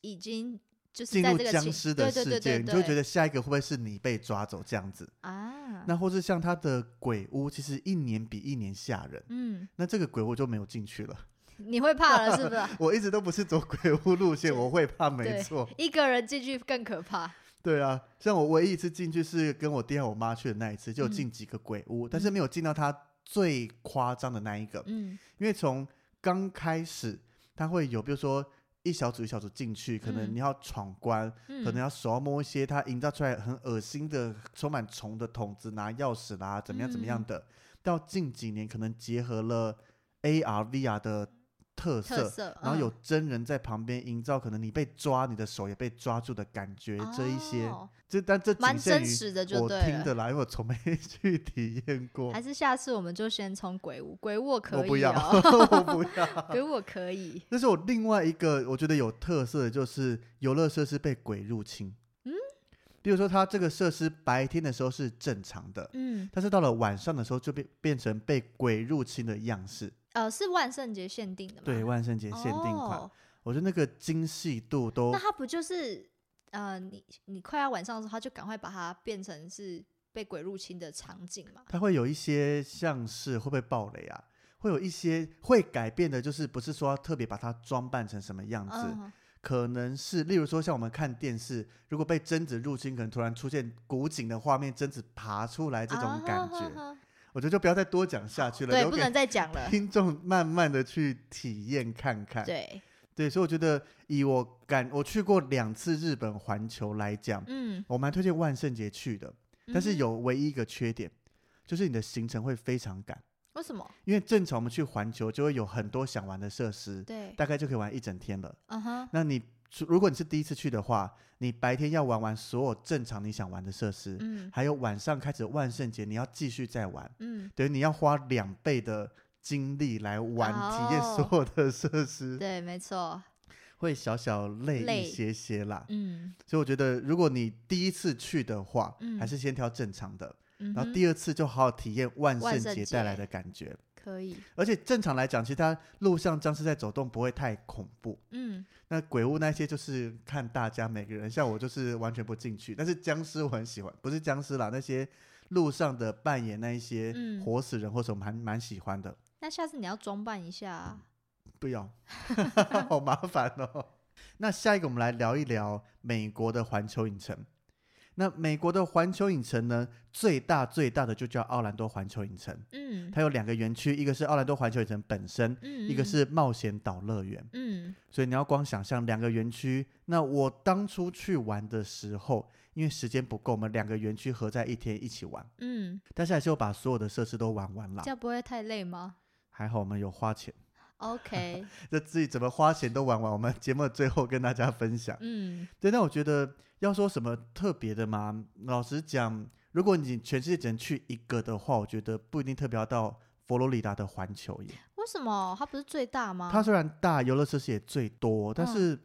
[SPEAKER 2] 已经就是
[SPEAKER 1] 进入僵尸的
[SPEAKER 2] 对对对
[SPEAKER 1] 世界，
[SPEAKER 2] 对
[SPEAKER 1] 你就会觉得下一个会不会是你被抓走这样子？
[SPEAKER 2] 啊，
[SPEAKER 1] 那或是像他的鬼屋，其实一年比一年吓人。
[SPEAKER 2] 嗯，
[SPEAKER 1] 那这个鬼屋就没有进去了。(laughs)
[SPEAKER 2] 你会怕了是不是？(laughs)
[SPEAKER 1] 我一直都不是走鬼屋路线，(laughs) 我会怕，没错。
[SPEAKER 2] 一个人进去更可怕。
[SPEAKER 1] 对啊，像我唯一一次进去是跟我爹和我妈去的那一次，就进几个鬼屋，但是没有进到他最夸张的那一个，
[SPEAKER 2] 嗯
[SPEAKER 1] 因为从刚开始他会有，比如说一小组一小组进去，可能
[SPEAKER 2] 嗯。
[SPEAKER 1] 你要闯关，
[SPEAKER 2] 嗯，
[SPEAKER 1] 可能要手要摸一些它营造出来很恶心的、充满虫的桶子，拿钥匙啦，怎么样怎么样
[SPEAKER 2] 嗯。
[SPEAKER 1] 的。到近几年可能结合了 AR、VR 的特色，
[SPEAKER 2] 特色，
[SPEAKER 1] 然后有
[SPEAKER 2] 嗯
[SPEAKER 1] 真人在旁边营造，可能你被抓，你的手也被抓住的感觉，这一些，
[SPEAKER 2] 哦
[SPEAKER 1] 这但这
[SPEAKER 2] 蛮真实的，就
[SPEAKER 1] 我
[SPEAKER 2] 对了。
[SPEAKER 1] 听的啦，因为我从没去体验过
[SPEAKER 2] 还。是下次我们就先从鬼屋，鬼屋我可以
[SPEAKER 1] 我不要，
[SPEAKER 2] 哦，(laughs)
[SPEAKER 1] 我不要。
[SPEAKER 2] 鬼屋我可以。
[SPEAKER 1] 但是我另外一个我觉得有特色的就是游乐设施被鬼入侵。
[SPEAKER 2] 嗯，
[SPEAKER 1] 比如说它这个设施白天的时候是正常的，
[SPEAKER 2] 嗯，
[SPEAKER 1] 但是到了晚上的时候就变变成被鬼入侵的样式。
[SPEAKER 2] 呃，是万圣节限定的吗？
[SPEAKER 1] 对，万圣节限定款，
[SPEAKER 2] 哦
[SPEAKER 1] 我觉得那个精细度都
[SPEAKER 2] 那它不就是呃，你你快要晚上的时候，他就赶快把它变成是被鬼入侵的场景嘛？
[SPEAKER 1] 它会有一些像是会不会爆雷啊？会有一些会改变的，就是不是说要特别把它装扮成什么样子，
[SPEAKER 2] 嗯，
[SPEAKER 1] 可能是例如说像我们看电视，如果被贞子入侵，可能突然出现古井的画面，贞子爬出来这种感觉，
[SPEAKER 2] 啊哈哈
[SPEAKER 1] 我觉得就不要再多讲下去了，
[SPEAKER 2] 对，不能再讲了。(laughs)
[SPEAKER 1] 听众慢慢的去体验看看。
[SPEAKER 2] 对，
[SPEAKER 1] 对，所以我觉得以我感我去过两次日本环球来讲，
[SPEAKER 2] 嗯，
[SPEAKER 1] 我蛮推荐万圣节去的，但是有唯一一个缺点，就是你的行程会非常赶。
[SPEAKER 2] 为什么？
[SPEAKER 1] 因为正常我们去环球就会有很多想玩的设施，
[SPEAKER 2] 对，
[SPEAKER 1] 大概就可以玩一整天了。
[SPEAKER 2] 嗯哼，
[SPEAKER 1] 那你除如果你是第一次去的话，你白天要玩完所有正常你想玩的设施，
[SPEAKER 2] 嗯。
[SPEAKER 1] 还有晚上开始万圣节你要继续再玩，
[SPEAKER 2] 嗯，
[SPEAKER 1] 等于你要花两倍的精力来玩、体验所有的设施，(laughs)
[SPEAKER 2] 对，没错，
[SPEAKER 1] 会小小累
[SPEAKER 2] 累
[SPEAKER 1] 一些些啦。
[SPEAKER 2] 嗯。
[SPEAKER 1] 所以我觉得，如果你第一次去的话，
[SPEAKER 2] 嗯。
[SPEAKER 1] 还是先挑正常的，
[SPEAKER 2] 嗯，
[SPEAKER 1] 然后第二次就好好体验万圣节带来的感觉。
[SPEAKER 2] 可以，
[SPEAKER 1] 而且正常来讲，其实它路上僵尸在走动不会太恐怖。
[SPEAKER 2] 嗯
[SPEAKER 1] 那鬼屋那些就是看大家每个人，像我就是完全不进去，但是僵尸我很喜欢，不是僵尸啦，那些路上的扮演那一些
[SPEAKER 2] 嗯
[SPEAKER 1] 活死人或什么还蛮喜欢的。
[SPEAKER 2] 那下次你要装扮一下啊。
[SPEAKER 1] 不要，(laughs) 好麻烦哦。那下一个我们来聊一聊美国的环球影城。那美国的环球影城呢，最大最大的就叫奥兰多环球影城，
[SPEAKER 2] 嗯
[SPEAKER 1] 它有两个园区，一个是奥兰多环球影城本身，
[SPEAKER 2] 嗯，
[SPEAKER 1] 一个
[SPEAKER 2] 嗯
[SPEAKER 1] 是冒险岛乐园。
[SPEAKER 2] 嗯
[SPEAKER 1] 所以你要光想象两个园区。那我当初去玩的时候，因为时间不够，我们两个园区合在一天一起玩，
[SPEAKER 2] 嗯，
[SPEAKER 1] 但是还是有把所有的设施都玩完了
[SPEAKER 2] 这。样不会太累吗
[SPEAKER 1] 还好我们有花钱
[SPEAKER 2] ，？OK，(laughs)
[SPEAKER 1] 这自己怎么花钱都玩完，我们节目的最后跟大家分享。
[SPEAKER 2] 嗯
[SPEAKER 1] 对，那我觉得要说什么特别的吗？老实讲，如果你全世界只能去一个的话，我觉得不一定特别要到佛罗里达的环球耶。
[SPEAKER 2] 为什么它不是最大吗？
[SPEAKER 1] 它虽然大，游乐设施也最多，但
[SPEAKER 2] 嗯
[SPEAKER 1] 是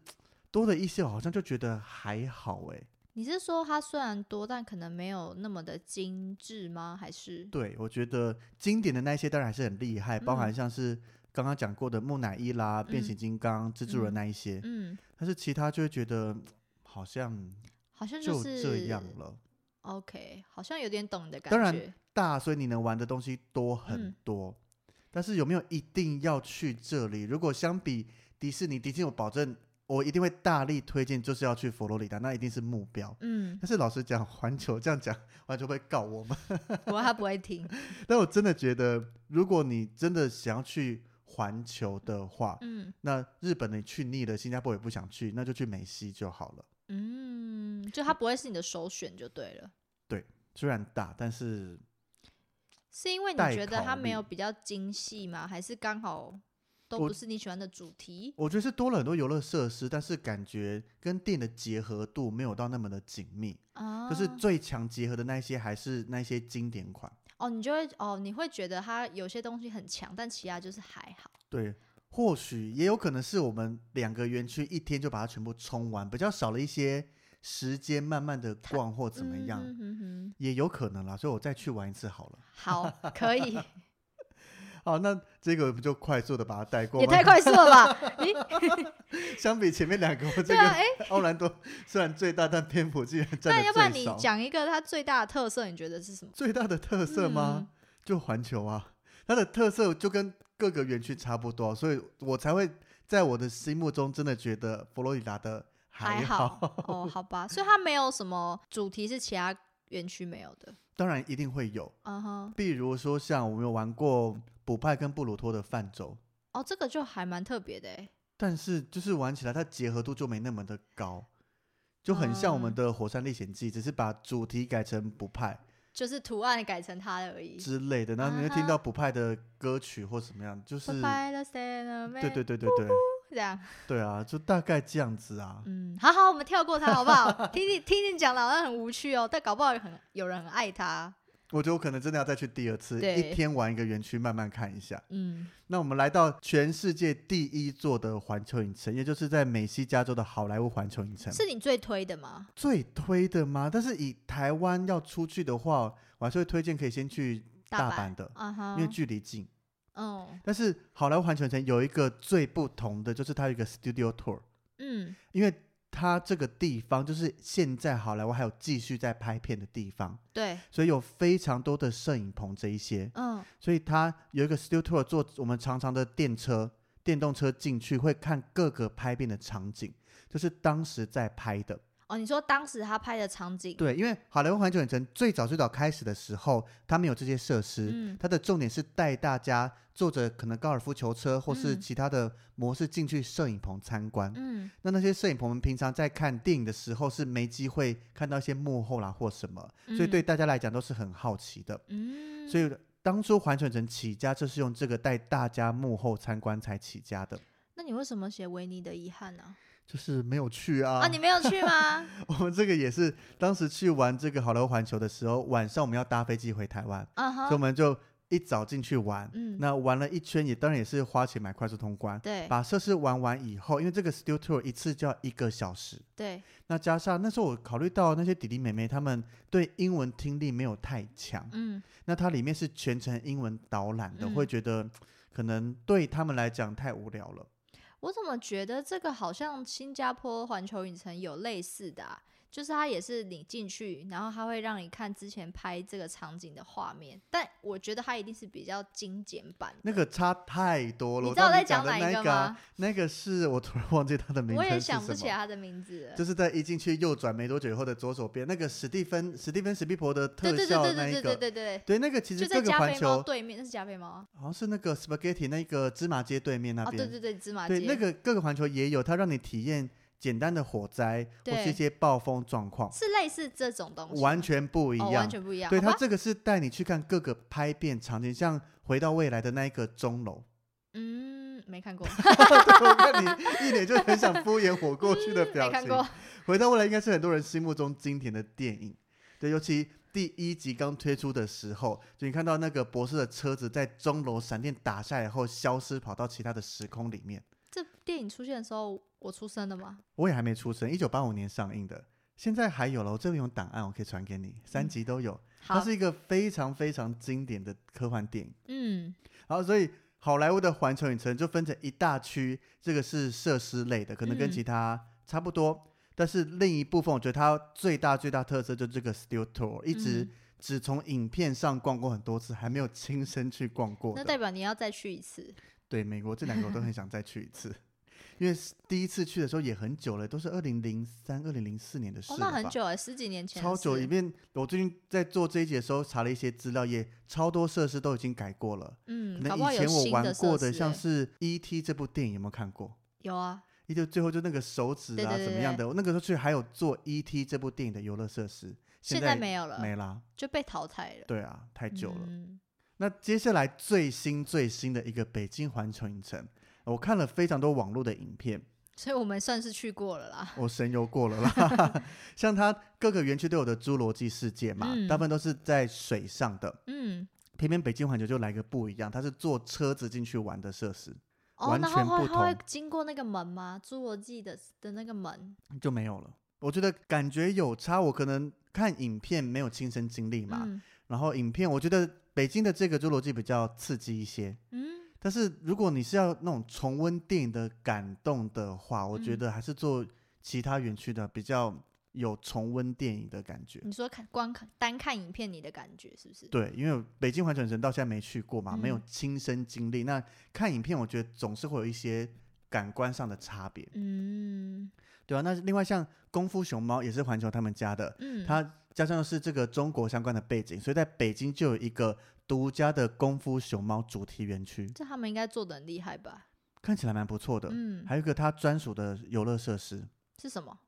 [SPEAKER 1] 多的一些我好像就觉得还好哎。
[SPEAKER 2] 你是说它虽然多，但可能没有那么的精致吗？还是
[SPEAKER 1] 对，我觉得经典的那一些当然还是很厉害，包含
[SPEAKER 2] 嗯
[SPEAKER 1] 像是刚刚讲过的木乃伊啦、变形金刚、蜘蛛人
[SPEAKER 2] 嗯
[SPEAKER 1] 那一些，
[SPEAKER 2] 嗯
[SPEAKER 1] 但是其他就会觉得。好好像
[SPEAKER 2] 好像
[SPEAKER 1] 就是这样了。
[SPEAKER 2] OK，好像有点懂你的感觉
[SPEAKER 1] 当然
[SPEAKER 2] 觉。
[SPEAKER 1] 大，所以你能玩的东西多很
[SPEAKER 2] 嗯
[SPEAKER 1] 多。但是有没有一定要去这里？如果相比迪士尼，迪士尼我保证我一定会大力推荐，就是要去佛罗里达，那一定是目标。
[SPEAKER 2] 嗯，
[SPEAKER 1] 但是老实讲，环球这样讲，环球会告我们。
[SPEAKER 2] 不过他不会听。(laughs)
[SPEAKER 1] 但我真的觉得，如果你真的想要去环球的话，
[SPEAKER 2] 嗯
[SPEAKER 1] 那日本你去腻了，新加坡也不想去，那就去美西就好了。
[SPEAKER 2] 嗯，就它不会是你的首选就对了。
[SPEAKER 1] 对虽然大，但是
[SPEAKER 2] 是因为你觉得它没有比较精细吗？还是刚好都不是你喜欢的主题？
[SPEAKER 1] 我觉得是多了很多游乐设施，但是感觉跟店的结合度没有到那么的紧密。
[SPEAKER 2] 啊，
[SPEAKER 1] 就是最强结合的那些，还是那些经典款。
[SPEAKER 2] 哦，你就会哦，你会觉得它有些东西很强，但其他就是还好。
[SPEAKER 1] 对，或许也有可能是我们两个园区一天就把它全部冲完，比较少了一些时间慢慢的逛或怎么样，
[SPEAKER 2] 嗯哼哼
[SPEAKER 1] 也有可能啦。所以我再去玩一次好了。
[SPEAKER 2] 好，可以，(laughs)
[SPEAKER 1] 好，那这个不就快速的把它带过吗？
[SPEAKER 2] 也太快速了吧？(laughs) 咦，(laughs)
[SPEAKER 1] 相比前面两个，我这
[SPEAKER 2] 对啊，
[SPEAKER 1] 个
[SPEAKER 2] 哎，
[SPEAKER 1] 奥兰多虽然最大，但篇幅竟然占
[SPEAKER 2] 那要不然。你讲一个它最大的特色，你觉得是什么？
[SPEAKER 1] 最大的特色吗？
[SPEAKER 2] 嗯
[SPEAKER 1] 就环球啊，它的特色就跟各个园区差不多，所以我才会在我的心目中真的觉得佛罗里达的
[SPEAKER 2] 还
[SPEAKER 1] 好。
[SPEAKER 2] 哦，好吧，(laughs) 所以它没有什么主题是其他园区没有的。
[SPEAKER 1] 当然一定会有，
[SPEAKER 2] 嗯哼，
[SPEAKER 1] 比如说像我们有玩过补派跟布鲁托的泛舟，
[SPEAKER 2] 哦，这个就还蛮特别的哎。
[SPEAKER 1] 但是就是玩起来它结合度就没那么的高，就很像我们
[SPEAKER 2] 嗯。
[SPEAKER 1] 的《火山历险记》，只是把主题改成补派
[SPEAKER 2] 就是图案改成它而已。
[SPEAKER 1] 之类的，然后你会
[SPEAKER 2] 啊
[SPEAKER 1] 听到不派的歌曲或什么样，就是对对对对对
[SPEAKER 2] 这样，
[SPEAKER 1] 对啊，就大概这样子啊。
[SPEAKER 2] 嗯，好好，我们跳过它好不好？(laughs) 听你听你讲的好像很无趣哦，但搞不好有很有人很爱它。
[SPEAKER 1] 我觉得我可能真的要再去第二次，一天玩一个园区，慢慢看一下。
[SPEAKER 2] 嗯，
[SPEAKER 1] 那我们来到全世界第一座的环球影城，也就是在美西加州的好莱坞环球影城。
[SPEAKER 2] 是你最推的吗？
[SPEAKER 1] 最推的吗？但是以台湾要出去的话，我还是会推荐可以先去大
[SPEAKER 2] 阪
[SPEAKER 1] 阪的，因为距离近。
[SPEAKER 2] 嗯
[SPEAKER 1] 但是好莱坞环球影城有一个最不同的，就是它有一个 studio tour，
[SPEAKER 2] 嗯
[SPEAKER 1] 因为它这个地方就是现在好莱坞还有继续在拍片的地方，
[SPEAKER 2] 对，
[SPEAKER 1] 所以有非常多的摄影棚这一些，
[SPEAKER 2] 嗯。
[SPEAKER 1] 所以它有一个 studio tour 坐我们常常的电车、电动车进去，会看各个拍片的场景，就是当时在拍的。
[SPEAKER 2] 哦，你说当时他拍的场景，
[SPEAKER 1] 对，因为好莱坞环球影城最早最早开始的时候，它没有这些设施，
[SPEAKER 2] 嗯
[SPEAKER 1] 它的重点是带大家坐着可能高尔夫球车或是
[SPEAKER 2] 嗯
[SPEAKER 1] 其他的模式进去摄影棚参观。
[SPEAKER 2] 嗯
[SPEAKER 1] 那那些摄影棚，我们平常在看电影的时候是没机会看到一些幕后啦或什么，所以对大家来讲都是很好奇的。
[SPEAKER 2] 嗯，
[SPEAKER 1] 所以当初环球影城起家，就是用这个带大家幕后参观才起家的，
[SPEAKER 2] 那你为什么写维尼的遗憾呢？
[SPEAKER 1] 就是没有去啊。
[SPEAKER 2] 啊，你没有去吗？(laughs)
[SPEAKER 1] 我们这个也是当时去玩这个好莱坞环球的时候，晚上我们要搭飞机回台湾，
[SPEAKER 2] 啊
[SPEAKER 1] 所以我，们就一早进去玩。
[SPEAKER 2] 嗯，
[SPEAKER 1] 那玩了一圈，也当然也是花钱买快速通关。
[SPEAKER 2] 对
[SPEAKER 1] 把设施玩完以后，因为这个 Studio Tour 一次就要一个小时，
[SPEAKER 2] 对，
[SPEAKER 1] 那加上那时候我考虑到那些弟弟妹妹他们对英文听力没有太强，
[SPEAKER 2] 嗯
[SPEAKER 1] 那它里面是全程英文导览的，
[SPEAKER 2] 嗯
[SPEAKER 1] 会觉得可能对他们来讲太无聊了。
[SPEAKER 2] 我怎么觉得这个好像新加坡环球影城有类似的、啊，就是它也是你进去，然后它会让你看之前拍这个场景的画面，但我觉得它一定是比较精简版。
[SPEAKER 1] 那个差太多了。
[SPEAKER 2] 你知道我在
[SPEAKER 1] 讲
[SPEAKER 2] 讲哪一个吗？
[SPEAKER 1] 那个是我突然忘记它的名字
[SPEAKER 2] 我也。想不起来它的名字了。
[SPEAKER 1] 就是在一进去右转没多久以后的左手边，那个史蒂芬史蒂芬史蒂婆的特
[SPEAKER 2] 对对对
[SPEAKER 1] 效那一
[SPEAKER 2] 对对对对
[SPEAKER 1] 个，
[SPEAKER 2] 对对，
[SPEAKER 1] 对，那个其实各个环
[SPEAKER 2] 在加菲猫对面，那是加菲猫啊
[SPEAKER 1] 好像是那个 spaghetti 那个芝麻街对面那
[SPEAKER 2] 哦，
[SPEAKER 1] 边，
[SPEAKER 2] 对对对，芝麻
[SPEAKER 1] 对
[SPEAKER 2] 街，
[SPEAKER 1] 那个各个环球也有，它让你体验简单的火灾或是一些暴风状况，
[SPEAKER 2] 是类似这种东西，
[SPEAKER 1] 完全不一
[SPEAKER 2] 哦，
[SPEAKER 1] 样。
[SPEAKER 2] 完全不一样。
[SPEAKER 1] 对，
[SPEAKER 2] 好吧
[SPEAKER 1] 它这个是带你去看各个拍片场景，像回到未来的那一个钟楼。
[SPEAKER 2] 嗯，没看过，(laughs)
[SPEAKER 1] 对我看你一脸就很想敷衍我过去的表情。
[SPEAKER 2] 没看过。
[SPEAKER 1] 回到未来应该是很多人心目中经典的电影，对，尤其第一集刚推出的时候，就你看到那个博士的车子在钟楼闪电打下来后消失，跑到其他的时空里面。
[SPEAKER 2] 这电影出现的时候，我出生的吗？
[SPEAKER 1] 我也还没出生，一九八五年上映的，现在还有了，我这边有档案，我可以传给你，三集都有。它，是一个非常非常经典的科幻电影。
[SPEAKER 2] 嗯
[SPEAKER 1] 然后，所以好莱坞的环球影城就分成一大区，这个是设施类的，可能跟
[SPEAKER 2] 嗯
[SPEAKER 1] 其他差不多。但是另一部分，我觉得它最大最大特色就是这个 Tour，一直
[SPEAKER 2] 嗯
[SPEAKER 1] 只从影片上逛过很多次，还没有亲身去逛过。
[SPEAKER 2] 那代表你要再去一次。
[SPEAKER 1] 对美国这两个我都很想再去一次，因为第一次去的时候也很久了，都是二零零三、二零零四年的事
[SPEAKER 2] 哦，
[SPEAKER 1] 了吧？
[SPEAKER 2] 那很久哎，十几年前
[SPEAKER 1] 超久。
[SPEAKER 2] 事
[SPEAKER 1] 里面我最近在做这一节的时候查了一些资料，也超多设施都已经改过了。
[SPEAKER 2] 嗯，
[SPEAKER 1] 可能以前我玩过的，像是《E.T.》这部电影有没有看过？
[SPEAKER 2] 有啊，
[SPEAKER 1] 一就最后就那个手指啊
[SPEAKER 2] 对对对
[SPEAKER 1] 怎么样的，我那个时候去还有做《E.T.》这部电影的游乐设施，
[SPEAKER 2] 现
[SPEAKER 1] 在
[SPEAKER 2] 没有了，
[SPEAKER 1] 没啦。
[SPEAKER 2] 就被淘汰了。
[SPEAKER 1] 对啊，太久了。
[SPEAKER 2] 嗯
[SPEAKER 1] 那接下来最新最新的一个北京环球影城，我看了非常多网络的影片，
[SPEAKER 2] 所以我们算是去过了啦。
[SPEAKER 1] 我神游过了啦。(laughs) 像它各个园区都有的侏罗纪世界嘛，
[SPEAKER 2] 嗯
[SPEAKER 1] 大部分都是在水上的，
[SPEAKER 2] 嗯，
[SPEAKER 1] 偏偏北京环球就来个不一样，它是坐车子进去玩的设施，
[SPEAKER 2] 哦，
[SPEAKER 1] 完全不
[SPEAKER 2] 会它会经过那个门吗？侏罗纪的的那个门。
[SPEAKER 1] 就没有了。我觉得感觉有差，我可能看影片没有亲身经历嘛，
[SPEAKER 2] 嗯
[SPEAKER 1] 然后影片我觉得北京的这个侏罗纪比较刺激一些，
[SPEAKER 2] 嗯，
[SPEAKER 1] 但是如果你是要那种重温电影的感动的话，我觉
[SPEAKER 2] 嗯。
[SPEAKER 1] 得还是做其他园区的比较有重温电影的感觉。
[SPEAKER 2] 你说看光看单看影片，你的感觉是不是？
[SPEAKER 1] 对，因为北京环球影城到现在没去过嘛，没有
[SPEAKER 2] 嗯
[SPEAKER 1] 亲身经历，那看影片我觉得总是会有一些感官上的差别，
[SPEAKER 2] 嗯。
[SPEAKER 1] 对啊，那另外像功夫熊猫也是环球他们家的，
[SPEAKER 2] 嗯，
[SPEAKER 1] 它加上是这个中国相关的背景，所以在北京就有一个独家的功夫熊猫主题园区，
[SPEAKER 2] 这他们应该做的很厉害吧？
[SPEAKER 1] 看起来蛮不错的。
[SPEAKER 2] 嗯，
[SPEAKER 1] 还有一个它专属的游乐设施，
[SPEAKER 2] 是什么？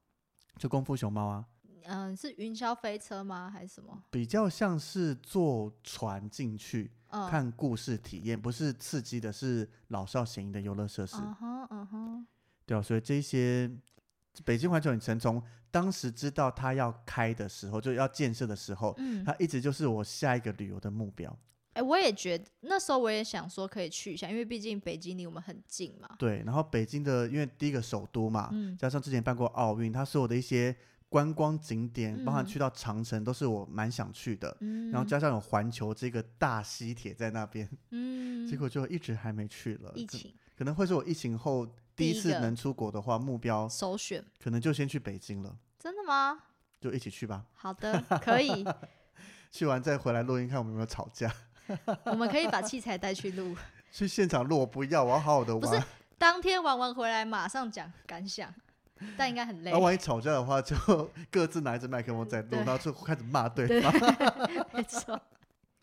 [SPEAKER 1] 就功夫熊猫啊，
[SPEAKER 2] 嗯，是云霄飞车吗？还是什么？
[SPEAKER 1] 比较像是坐船进去、
[SPEAKER 2] 嗯，
[SPEAKER 1] 看故事体验，不是刺激的，是老少咸宜的游乐设施。
[SPEAKER 2] 嗯哼嗯哼，
[SPEAKER 1] 对啊，所以这些北京环球影城从当时知道它要开的时候，就要建设的时候，
[SPEAKER 2] 嗯，
[SPEAKER 1] 它一直就是我下一个旅游的目标。
[SPEAKER 2] 哎、我也觉得那时候我也想说可以去一下，因为毕竟北京离我们很近嘛。
[SPEAKER 1] 对，然后北京的因为第一个首都嘛，
[SPEAKER 2] 嗯
[SPEAKER 1] 加上之前办过奥运，它所有的一些观光景点，包含
[SPEAKER 2] 嗯
[SPEAKER 1] 去到长城，都是我蛮想去的。
[SPEAKER 2] 嗯，
[SPEAKER 1] 然后加上有环球这个大西铁在那边，
[SPEAKER 2] 嗯，(laughs)
[SPEAKER 1] 结果就一直还没去了。
[SPEAKER 2] 疫情
[SPEAKER 1] 可能会是我疫情后第一次能出国的话，目标
[SPEAKER 2] 首选，
[SPEAKER 1] 可能就先去北京了，
[SPEAKER 2] 真的吗？
[SPEAKER 1] 就一起去吧。
[SPEAKER 2] 好的，可以，(laughs)
[SPEAKER 1] 去完再回来录音，看我们有没有吵架。(laughs)
[SPEAKER 2] 我们可以把器材带去录，(laughs)
[SPEAKER 1] 去现场录我不要，我要好好的玩
[SPEAKER 2] 不是。当天玩完回来马上讲感想，但应该很累
[SPEAKER 1] 然后。万一吵架的话，就各自拿一支麦克风在录，然后就开始骂对
[SPEAKER 2] 对
[SPEAKER 1] 方。
[SPEAKER 2] 没错，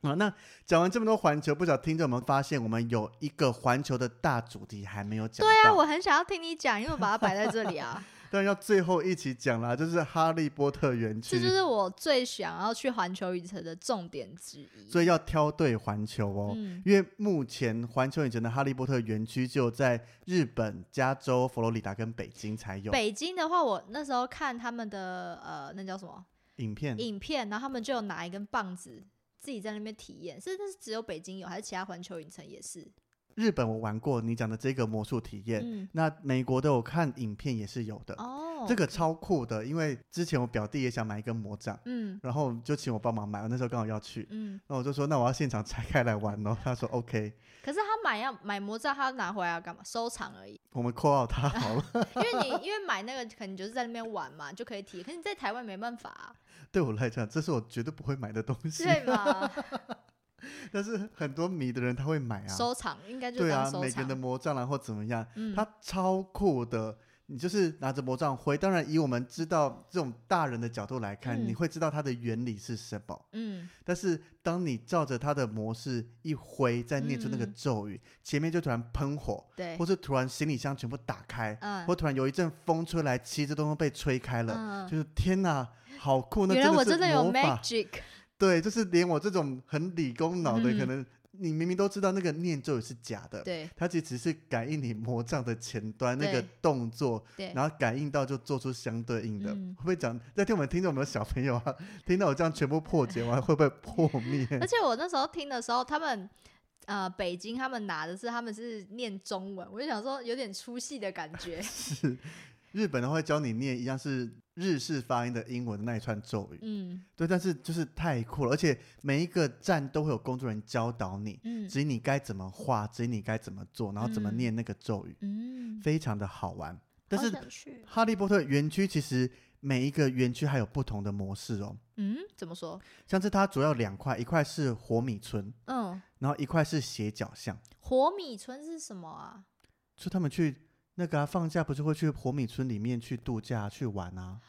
[SPEAKER 1] 啊，那讲完这么多环球，不晓得听众有没有发现，我们有一个环球的大主题还没有讲
[SPEAKER 2] 对啊，我很想要听你讲，因为我把它摆在这里啊。(laughs)
[SPEAKER 1] 但要最后一起讲啦，就是哈利波特园区，
[SPEAKER 2] 这就是我最想要去环球影城的重点之一。
[SPEAKER 1] 所以要挑对环球哦。
[SPEAKER 2] 嗯
[SPEAKER 1] 因为目前环球影城的哈利波特园区只有在日本、加州、佛罗里达跟北京才有
[SPEAKER 2] 北京的话，我那时候看他们的呃，那叫什么
[SPEAKER 1] 影片。
[SPEAKER 2] 影片，然后他们就有拿一根棒子自己在那边体验，是那是只有北京有，还是其他环球影城也是？
[SPEAKER 1] 日本我玩过你讲的这个魔术体验，
[SPEAKER 2] 嗯，
[SPEAKER 1] 那美国的我看影片也是有的。
[SPEAKER 2] 哦，
[SPEAKER 1] 这个超酷的，因为之前我表弟也想买一根魔杖，
[SPEAKER 2] 嗯
[SPEAKER 1] 然后就请我帮忙买，我那时候刚好要去，
[SPEAKER 2] 嗯，
[SPEAKER 1] 那我就说那我要现场拆开来玩哦。(laughs) 他说 OK，
[SPEAKER 2] 可是他买要买魔杖，他拿回来要干嘛？收藏而已。
[SPEAKER 1] 我们括号他好了。(laughs)
[SPEAKER 2] 因为你因为买那个，可能就是在那边玩嘛，就可以体验。可是你在台湾没办法、啊，
[SPEAKER 1] 对我来讲，这是我绝对不会买的东西，
[SPEAKER 2] 对嘛？(laughs)
[SPEAKER 1] 但是很多迷的人他会买啊。
[SPEAKER 2] 收藏应该就
[SPEAKER 1] 对
[SPEAKER 2] 当收，
[SPEAKER 1] 啊每个人的。魔杖然后怎么样，
[SPEAKER 2] 嗯，
[SPEAKER 1] 它超酷的。你就是拿着魔杖挥，当然以我们知道这种大人的角度来看，
[SPEAKER 2] 嗯。
[SPEAKER 1] 你会知道它的原理是什么。
[SPEAKER 2] 嗯。
[SPEAKER 1] 但是当你照着它的模式一挥，再念出那个
[SPEAKER 2] 嗯。
[SPEAKER 1] 咒语，前面就突然喷火，
[SPEAKER 2] 对
[SPEAKER 1] 或，是突然行李箱全部打开，
[SPEAKER 2] 嗯。
[SPEAKER 1] 或突然有一阵风吹来，旗子都被吹开了，
[SPEAKER 2] 嗯，
[SPEAKER 1] 就是天哪，好酷！那
[SPEAKER 2] 原来我真
[SPEAKER 1] 真
[SPEAKER 2] 的有
[SPEAKER 1] 是魔法
[SPEAKER 2] magic，
[SPEAKER 1] 对，就是连我这种很理工脑的，
[SPEAKER 2] 嗯。
[SPEAKER 1] 可能你明明都知道那个念咒语是假的，
[SPEAKER 2] 对
[SPEAKER 1] 它其实只是感应你魔杖的前端那个动作，
[SPEAKER 2] 对，
[SPEAKER 1] 然后感应到就做出相对应的。
[SPEAKER 2] 嗯
[SPEAKER 1] 会不会讲在听我们听众有没有小朋友啊？(laughs) 听到我这样全部破解完，(laughs) 会不会破灭？
[SPEAKER 2] 而且我那时候听的时候，他们呃北京他们拿的是他们是念中文，我就想说有点出戏的感觉。(laughs)
[SPEAKER 1] 是日本的话会教你念一样是日式发音的英文的那一串咒语，
[SPEAKER 2] 嗯。
[SPEAKER 1] 对，但是就是太酷了，而且每一个站都会有工作人员教导你，
[SPEAKER 2] 嗯。
[SPEAKER 1] 指引你该怎么画，指引你该怎么做，然后怎么
[SPEAKER 2] 嗯
[SPEAKER 1] 念那个咒语，
[SPEAKER 2] 嗯，
[SPEAKER 1] 非常的好玩。但是哈利波特园区其实每一个园区还有不同的模式哦，
[SPEAKER 2] 嗯，怎么说？
[SPEAKER 1] 像是它主要两块，一块是火米村，
[SPEAKER 2] 嗯，
[SPEAKER 1] 然后一块是斜角巷。
[SPEAKER 2] 火米村是什么啊？
[SPEAKER 1] 就他们去那个、啊、放假不是会去火米村里面去度假去玩啊？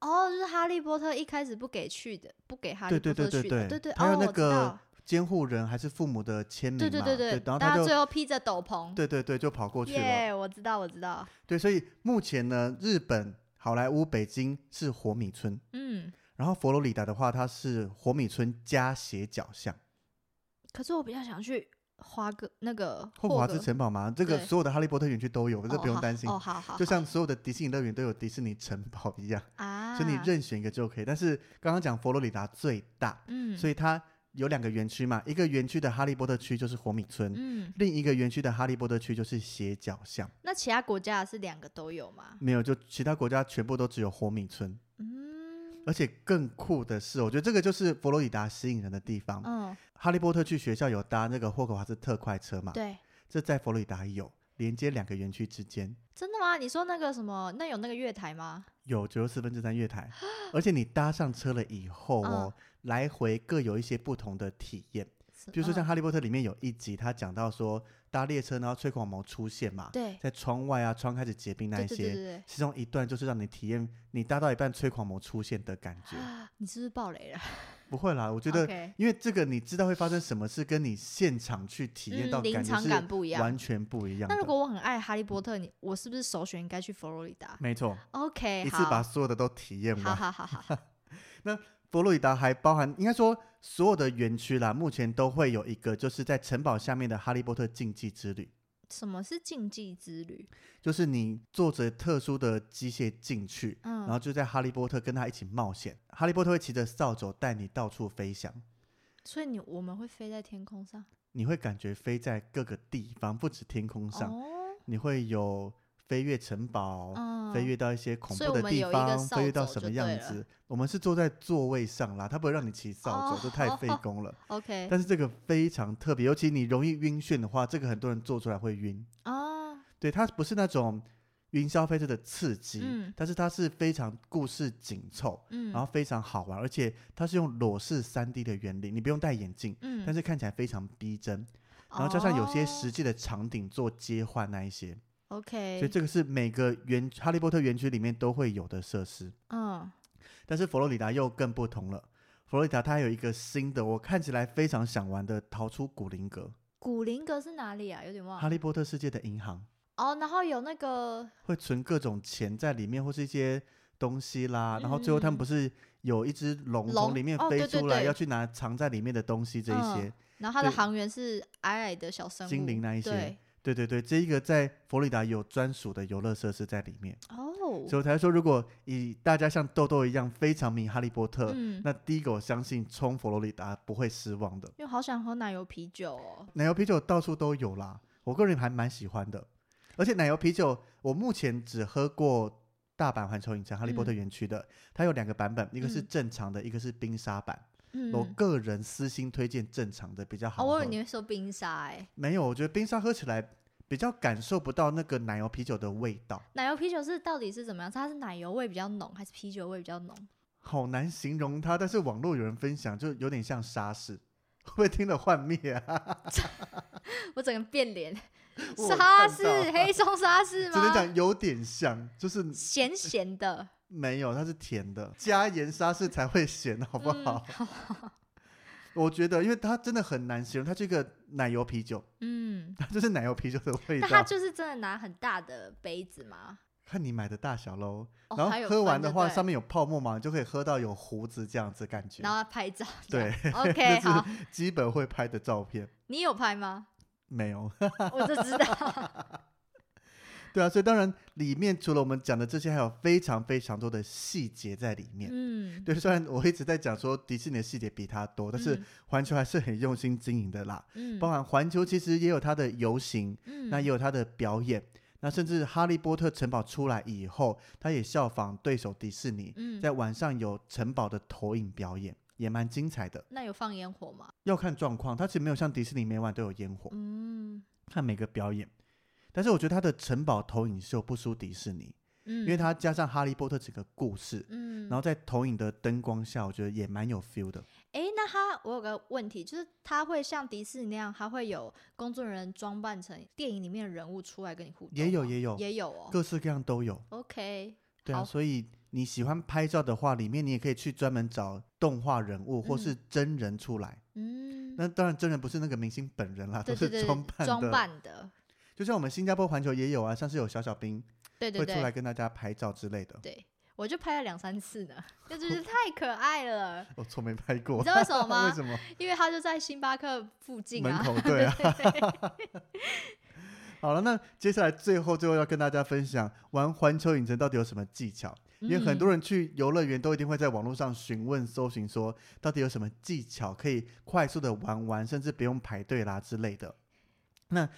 [SPEAKER 2] 哦，就是哈利波特一开始不给去的，不给哈利
[SPEAKER 1] 对对
[SPEAKER 2] 波特去的，
[SPEAKER 1] 对对还有那个
[SPEAKER 2] 道
[SPEAKER 1] 监护人还是父母的签名嘛？
[SPEAKER 2] 对对对
[SPEAKER 1] 然后
[SPEAKER 2] 大家
[SPEAKER 1] 他就
[SPEAKER 2] 最后披着斗篷，
[SPEAKER 1] 对对对就跑过去了。
[SPEAKER 2] 耶我知道，我知道，
[SPEAKER 1] 对，所以目前呢，日本、好莱坞、北京是火米村，
[SPEAKER 2] 嗯，
[SPEAKER 1] 然后佛罗里达的话，它是火米村加斜角巷。
[SPEAKER 2] 可是我比较想去花个那个
[SPEAKER 1] 霍华兹城堡吗，这个所有的哈利波特园区都有，这不用担心。
[SPEAKER 2] 哦，好好，
[SPEAKER 1] 就像所有的迪士尼乐园都有迪士尼城堡一样，
[SPEAKER 2] 啊，
[SPEAKER 1] 所以你任选一个就可以。但是刚刚讲佛罗里达最大，
[SPEAKER 2] 嗯，
[SPEAKER 1] 所以它有两个园区嘛，一个园区的哈利波特区就是火米村，
[SPEAKER 2] 嗯，
[SPEAKER 1] 另一个园区的哈利波特区就是斜角巷。
[SPEAKER 2] 那其他国家是两个都有吗？
[SPEAKER 1] 没有，就其他国家全部都只有火米村。
[SPEAKER 2] 嗯
[SPEAKER 1] 而且更酷的是，我觉得这个就是佛罗里达吸引人的地方。
[SPEAKER 2] 嗯，
[SPEAKER 1] 哈利波特去学校有搭那个霍格华兹特快车嘛？
[SPEAKER 2] 对，
[SPEAKER 1] 这在佛罗里达有，连接两个园区之间
[SPEAKER 2] 真的吗？你说那个什么，那有那个月台吗？
[SPEAKER 1] 有九十四分之三月台，而且你搭上车了以后哦，来回各有一些不同的体验。比如说像《
[SPEAKER 2] 嗯
[SPEAKER 1] 哈利波特》里面有一集，他讲到说搭列车，然后吹狂魔出现嘛，
[SPEAKER 2] 对
[SPEAKER 1] 在窗外啊，窗开始结冰那一些，
[SPEAKER 2] 对对对对
[SPEAKER 1] 其中一段就是让你体验你搭到一半吹狂魔出现的感觉。
[SPEAKER 2] 啊，你是不是爆雷了？
[SPEAKER 1] 不会啦，我觉得
[SPEAKER 2] OK
[SPEAKER 1] 因为这个你知道会发生什么事，跟你现场去体验到
[SPEAKER 2] 嗯临场
[SPEAKER 1] 感觉是
[SPEAKER 2] 感不一样
[SPEAKER 1] 完全不一样的。
[SPEAKER 2] 那如果我很爱哈利波特，你我是不是首选应该去佛罗里达
[SPEAKER 1] 没错
[SPEAKER 2] ，？OK，
[SPEAKER 1] 一次
[SPEAKER 2] 好
[SPEAKER 1] 把所有的都体验
[SPEAKER 2] 好
[SPEAKER 1] 完。
[SPEAKER 2] 好好好，
[SPEAKER 1] 佛罗里达还包含，应该说所有的园区啦，目前都会有一个，就是在城堡下面的哈利波特竞技之旅，
[SPEAKER 2] 什么是竞技之旅？
[SPEAKER 1] 就是你坐着特殊的机械进去，
[SPEAKER 2] 嗯，
[SPEAKER 1] 然后就在哈利波特跟他一起冒险。哈利波特会骑着扫帚带你到处飞翔，
[SPEAKER 2] 所以你我们会飞在天空上？
[SPEAKER 1] 你会感觉飞在各个地方，不止天空上，
[SPEAKER 2] 哦，
[SPEAKER 1] 你会有飞越城堡。
[SPEAKER 2] 嗯，
[SPEAKER 1] 飞越到一些恐怖的地方，飞越到什么样子？我们是坐在座位上啦，它不会让你骑扫帚，这太费
[SPEAKER 2] 哦
[SPEAKER 1] 工了。(laughs)
[SPEAKER 2] OK
[SPEAKER 1] 但是这个非常特别，尤其你容易晕眩的话，这个很多人做出来会晕。
[SPEAKER 2] 哦，
[SPEAKER 1] 对，它不是那种云霄飞车的刺激，
[SPEAKER 2] 嗯
[SPEAKER 1] 但是它是非常故事紧凑，
[SPEAKER 2] 嗯，
[SPEAKER 1] 然后非常好玩，而且它是用裸视三 D 的原理，你不用戴眼镜，
[SPEAKER 2] 嗯，
[SPEAKER 1] 但是看起来非常逼真，然后加上有些
[SPEAKER 2] 哦
[SPEAKER 1] 实际的场景做接换那一些，
[SPEAKER 2] OK，
[SPEAKER 1] 所以这个是每个园哈利波特园区里面都会有的设施。
[SPEAKER 2] 嗯，
[SPEAKER 1] 但是佛罗里达又更不同了，佛罗里达它有一个新的，我看起来非常想玩的逃出古灵阁，
[SPEAKER 2] 古灵阁是哪里啊？有点忘了。
[SPEAKER 1] 哈利波特世界的银行
[SPEAKER 2] 哦，然后有那个
[SPEAKER 1] 会存各种钱在里面，或是一些东西啦，然后最后他们
[SPEAKER 2] 嗯
[SPEAKER 1] 不是有一只龙
[SPEAKER 2] 龙
[SPEAKER 1] 从里面
[SPEAKER 2] 哦
[SPEAKER 1] 飞出来，
[SPEAKER 2] 对对对
[SPEAKER 1] 要去拿藏在里面的东西这一些，
[SPEAKER 2] 嗯然后它的
[SPEAKER 1] 对
[SPEAKER 2] 航员是矮矮的小生物，
[SPEAKER 1] 精灵那一些
[SPEAKER 2] 对，
[SPEAKER 1] 对对对，这一个在佛罗里达有专属的游乐设施在里面，
[SPEAKER 2] 哦，
[SPEAKER 1] 所以我才说，如果以大家像豆豆一样非常迷哈利波特，
[SPEAKER 2] 嗯，
[SPEAKER 1] 那第一个我相信冲佛罗里达不会失望的。
[SPEAKER 2] 因为好想喝奶油啤酒哦。
[SPEAKER 1] 奶油啤酒到处都有啦，我个人还蛮喜欢的。而且奶油啤酒，我目前只喝过大阪环球影城哈利波特园区的，它有两个版本，一个是
[SPEAKER 2] 嗯
[SPEAKER 1] 正常的，一个是冰沙版。
[SPEAKER 2] 嗯，
[SPEAKER 1] 我个人私心推荐正常的比较好。
[SPEAKER 2] 我以为你会说冰沙哎，
[SPEAKER 1] 没有，我觉得冰沙喝起来比较感受不到那个奶油啤酒的味道，
[SPEAKER 2] 奶油啤酒是到底是怎么样？它是奶油味比较浓，还是啤酒味比较浓？
[SPEAKER 1] 好难形容它。但是网络有人分享，就有点像沙士，会 (laughs) 不会听了幻灭啊？(laughs)
[SPEAKER 2] 我整个变脸，沙士黑松沙士吗 (laughs)
[SPEAKER 1] 只能
[SPEAKER 2] 吗？
[SPEAKER 1] 讲有点像，就是
[SPEAKER 2] 咸咸的，
[SPEAKER 1] 没有，它是甜的，加盐沙士才会咸，好不
[SPEAKER 2] 嗯
[SPEAKER 1] 好？(laughs) 我觉得，因为它真的很难形容，它这个奶油啤酒，
[SPEAKER 2] 嗯，(laughs)
[SPEAKER 1] 它就是奶油啤酒的味
[SPEAKER 2] 那它，就是真的拿很大的杯子吗？
[SPEAKER 1] 看你买的大小喽。
[SPEAKER 2] 哦
[SPEAKER 1] 然后喝完的话，上面有泡沫嘛，就可以喝到有胡子这样子感觉，
[SPEAKER 2] 然后拍照。(laughs)
[SPEAKER 1] 对
[SPEAKER 2] ，OK，好，
[SPEAKER 1] 是基本会拍的照片。
[SPEAKER 2] 你有拍吗？
[SPEAKER 1] 没有，
[SPEAKER 2] 我就知道。
[SPEAKER 1] 对啊，所以当然里面除了我们讲的这些，还有非常非常多的细节在里面。
[SPEAKER 2] 嗯，
[SPEAKER 1] 对，虽然我一直在讲说迪士尼的细节比它多，但是
[SPEAKER 2] 嗯
[SPEAKER 1] 环球还是很用心经营的啦。
[SPEAKER 2] 嗯，
[SPEAKER 1] 包含环球其实也有它的游行，
[SPEAKER 2] 嗯，
[SPEAKER 1] 那也有它的表演，那甚至哈利波特城堡出来以后，它也效仿对手迪士尼，
[SPEAKER 2] 嗯，
[SPEAKER 1] 在晚上有城堡的投影表演，也蛮精彩的。
[SPEAKER 2] 那有放烟火吗？
[SPEAKER 1] 要看状况，它其实没有像迪士尼每晚都有烟火，
[SPEAKER 2] 嗯，
[SPEAKER 1] 看每个表演。但是我觉得它的城堡投影秀不输迪士尼，
[SPEAKER 2] 嗯，
[SPEAKER 1] 因为它加上哈利波特整个故事，
[SPEAKER 2] 嗯，
[SPEAKER 1] 然后在投影的灯光下，我觉得也蛮有 feel 的。
[SPEAKER 2] 哎，那他我有个问题，就是他会像迪士尼那样，他会有工作人员装扮成电影里面的人物出来跟你互动？
[SPEAKER 1] 也有也有
[SPEAKER 2] 也有哦。
[SPEAKER 1] 各式各样都有。
[SPEAKER 2] OK，
[SPEAKER 1] 对啊，所以你喜欢拍照的话，里面你也可以去专门找动画人物或是真人出来。
[SPEAKER 2] 嗯，
[SPEAKER 1] 那当然，真人不是那个明星本人啦，都是装扮
[SPEAKER 2] 装。扮的，
[SPEAKER 1] 就像我们新加坡环球也有啊，像是有小小兵
[SPEAKER 2] 对对
[SPEAKER 1] 会出来跟大家拍照之类的。
[SPEAKER 2] 对，我就拍了两三次呢，那真是太可爱了。(laughs)
[SPEAKER 1] 我从没拍过，
[SPEAKER 2] 你知道为什么吗 (laughs)
[SPEAKER 1] 为什么？(laughs)
[SPEAKER 2] 因为他就在星巴克附近啊。
[SPEAKER 1] 门口对啊。好了，那接下来最后最后要跟大家分享玩环球影城到底有什么技巧，因为很多
[SPEAKER 2] 人
[SPEAKER 1] 人去游乐园都一定会在网络上询问搜寻说到底有什么技巧可以快速的玩完，甚至不用排队啦之类的。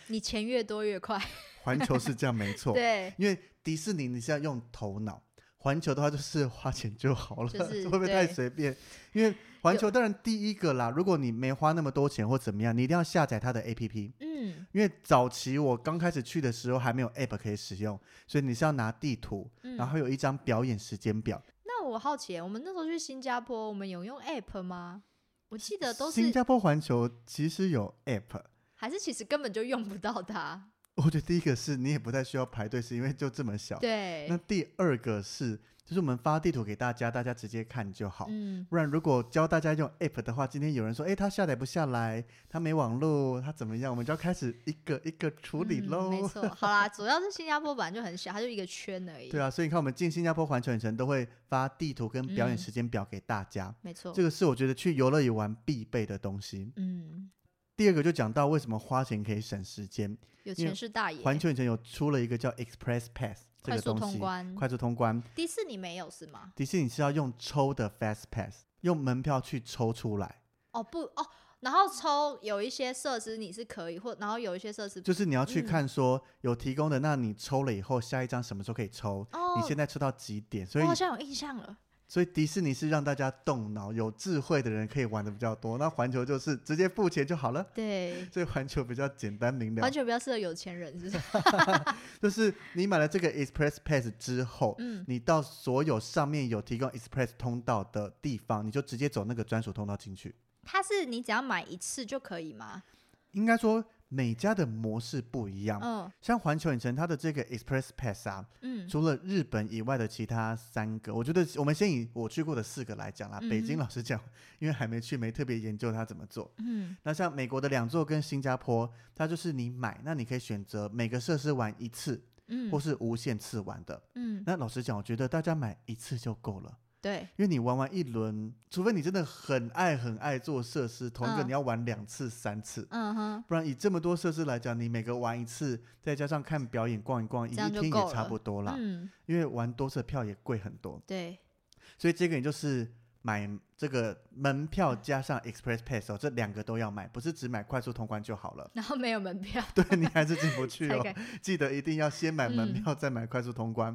[SPEAKER 2] 你钱越多越快。(laughs)
[SPEAKER 1] 环球是这样没错，
[SPEAKER 2] 对，
[SPEAKER 1] 因为迪士尼你是要用头脑，环球的话就是花钱就好了，
[SPEAKER 2] 就是 (laughs)
[SPEAKER 1] 会不会太随便？因为环球当然第一个啦，如果你没花那么多钱或怎么样，你一定要下载它的 APP。
[SPEAKER 2] 嗯
[SPEAKER 1] 因为早期我刚开始去的时候还没有 App 可以使用，所以你是要拿地图，
[SPEAKER 2] 嗯。
[SPEAKER 1] 然后有一张表演时间表。
[SPEAKER 2] 那我好奇，我们那时候去新加坡，我们有用 App 吗？我记得都是，
[SPEAKER 1] 新加坡环球其实有 App，
[SPEAKER 2] 还是其实根本就用不到它。(laughs)
[SPEAKER 1] 我觉得第一个是你也不太需要排队，是因为就这么小。
[SPEAKER 2] 对
[SPEAKER 1] 那，第二个是，就是我们发地图给大家，大家直接看就好。
[SPEAKER 2] 嗯，
[SPEAKER 1] 不然，如果教大家用 App 的话，今天有人说，哎，他下载不下来，他没网络，他怎么样，我们就要开始一个一个处理
[SPEAKER 2] 嗯
[SPEAKER 1] 喽。
[SPEAKER 2] 没错，(laughs) 好啦，主要是新加坡本来就很小，它就一个圈而已。
[SPEAKER 1] 对啊，所以你看，我们进新加坡环球影城都会发地图跟表演
[SPEAKER 2] 嗯
[SPEAKER 1] 时间表给大家，
[SPEAKER 2] 没错。
[SPEAKER 1] 这个是我觉得去游乐园玩必备的东西。
[SPEAKER 2] 嗯，
[SPEAKER 1] 第二个就讲到为什么花钱可以省时间，
[SPEAKER 2] 有钱是大爷。
[SPEAKER 1] 环球影城有出了一个叫 Express Pass 这
[SPEAKER 2] 快速
[SPEAKER 1] 个东西，
[SPEAKER 2] 通关，
[SPEAKER 1] 快速通关。
[SPEAKER 2] 迪士尼没有是吗？
[SPEAKER 1] 迪士尼是要用抽的 Fast Pass，用门票去抽出来，
[SPEAKER 2] 哦不哦，然后抽有一些设施你是可以，或然后有一些设施
[SPEAKER 1] 就是你要去
[SPEAKER 2] 嗯
[SPEAKER 1] 看说有提供的，那你抽了以后，下一张什么时候可以抽？
[SPEAKER 2] 哦，
[SPEAKER 1] 你现在抽到几点？所以
[SPEAKER 2] 我好像有印象了。
[SPEAKER 1] 所以迪士尼是让大家动脑，有智慧的人可以玩的比较多。那环球就是直接付钱就好了，
[SPEAKER 2] 对，(laughs)
[SPEAKER 1] 所以环球比较简单明了
[SPEAKER 2] 环球比较适合有钱人，是不是？(laughs)
[SPEAKER 1] 就是你买了这个 Express Pass 之后，
[SPEAKER 2] 嗯，
[SPEAKER 1] 你到所有上面有提供 Express 通道的地方，你就直接走那个专属通道进去。
[SPEAKER 2] 它是你只要买一次就可以吗？
[SPEAKER 1] 应该说每家的模式不一样。
[SPEAKER 2] 嗯
[SPEAKER 1] 像环球影城它的这个 Express Pass 啊，
[SPEAKER 2] 嗯
[SPEAKER 1] 除了日本以外的其他三个，我觉得我们先以我去过的四个来讲啦。北京老实讲，因为还没去，没特别研究它怎么做。
[SPEAKER 2] 嗯
[SPEAKER 1] 那像美国的两座跟新加坡，它就是你买，那你可以选择每个设施玩一次，
[SPEAKER 2] 嗯，
[SPEAKER 1] 或是无限次玩的。
[SPEAKER 2] 嗯，
[SPEAKER 1] 那老实讲，我觉得大家买一次就够了，
[SPEAKER 2] 对，
[SPEAKER 1] 因为你玩完一轮，除非你真的很爱很爱做设施，同一个
[SPEAKER 2] 嗯。
[SPEAKER 1] 你要玩两次、三次，
[SPEAKER 2] 嗯哼，
[SPEAKER 1] 不然以这么多设施来讲，你每个玩一次，再加上看表演、逛一逛，一天也差不多啦。
[SPEAKER 2] 嗯，
[SPEAKER 1] 因为玩多次票也贵很多，
[SPEAKER 2] 对，
[SPEAKER 1] 所以这个你就是买这个门票加上 Express Pass 哦，这两个都要买，不是只买快速通关就好了。(laughs)
[SPEAKER 2] 然后没有门票，
[SPEAKER 1] 对你还是进不去哦，(laughs) 记得一定要先买门
[SPEAKER 2] 嗯
[SPEAKER 1] 票，再买快速通关。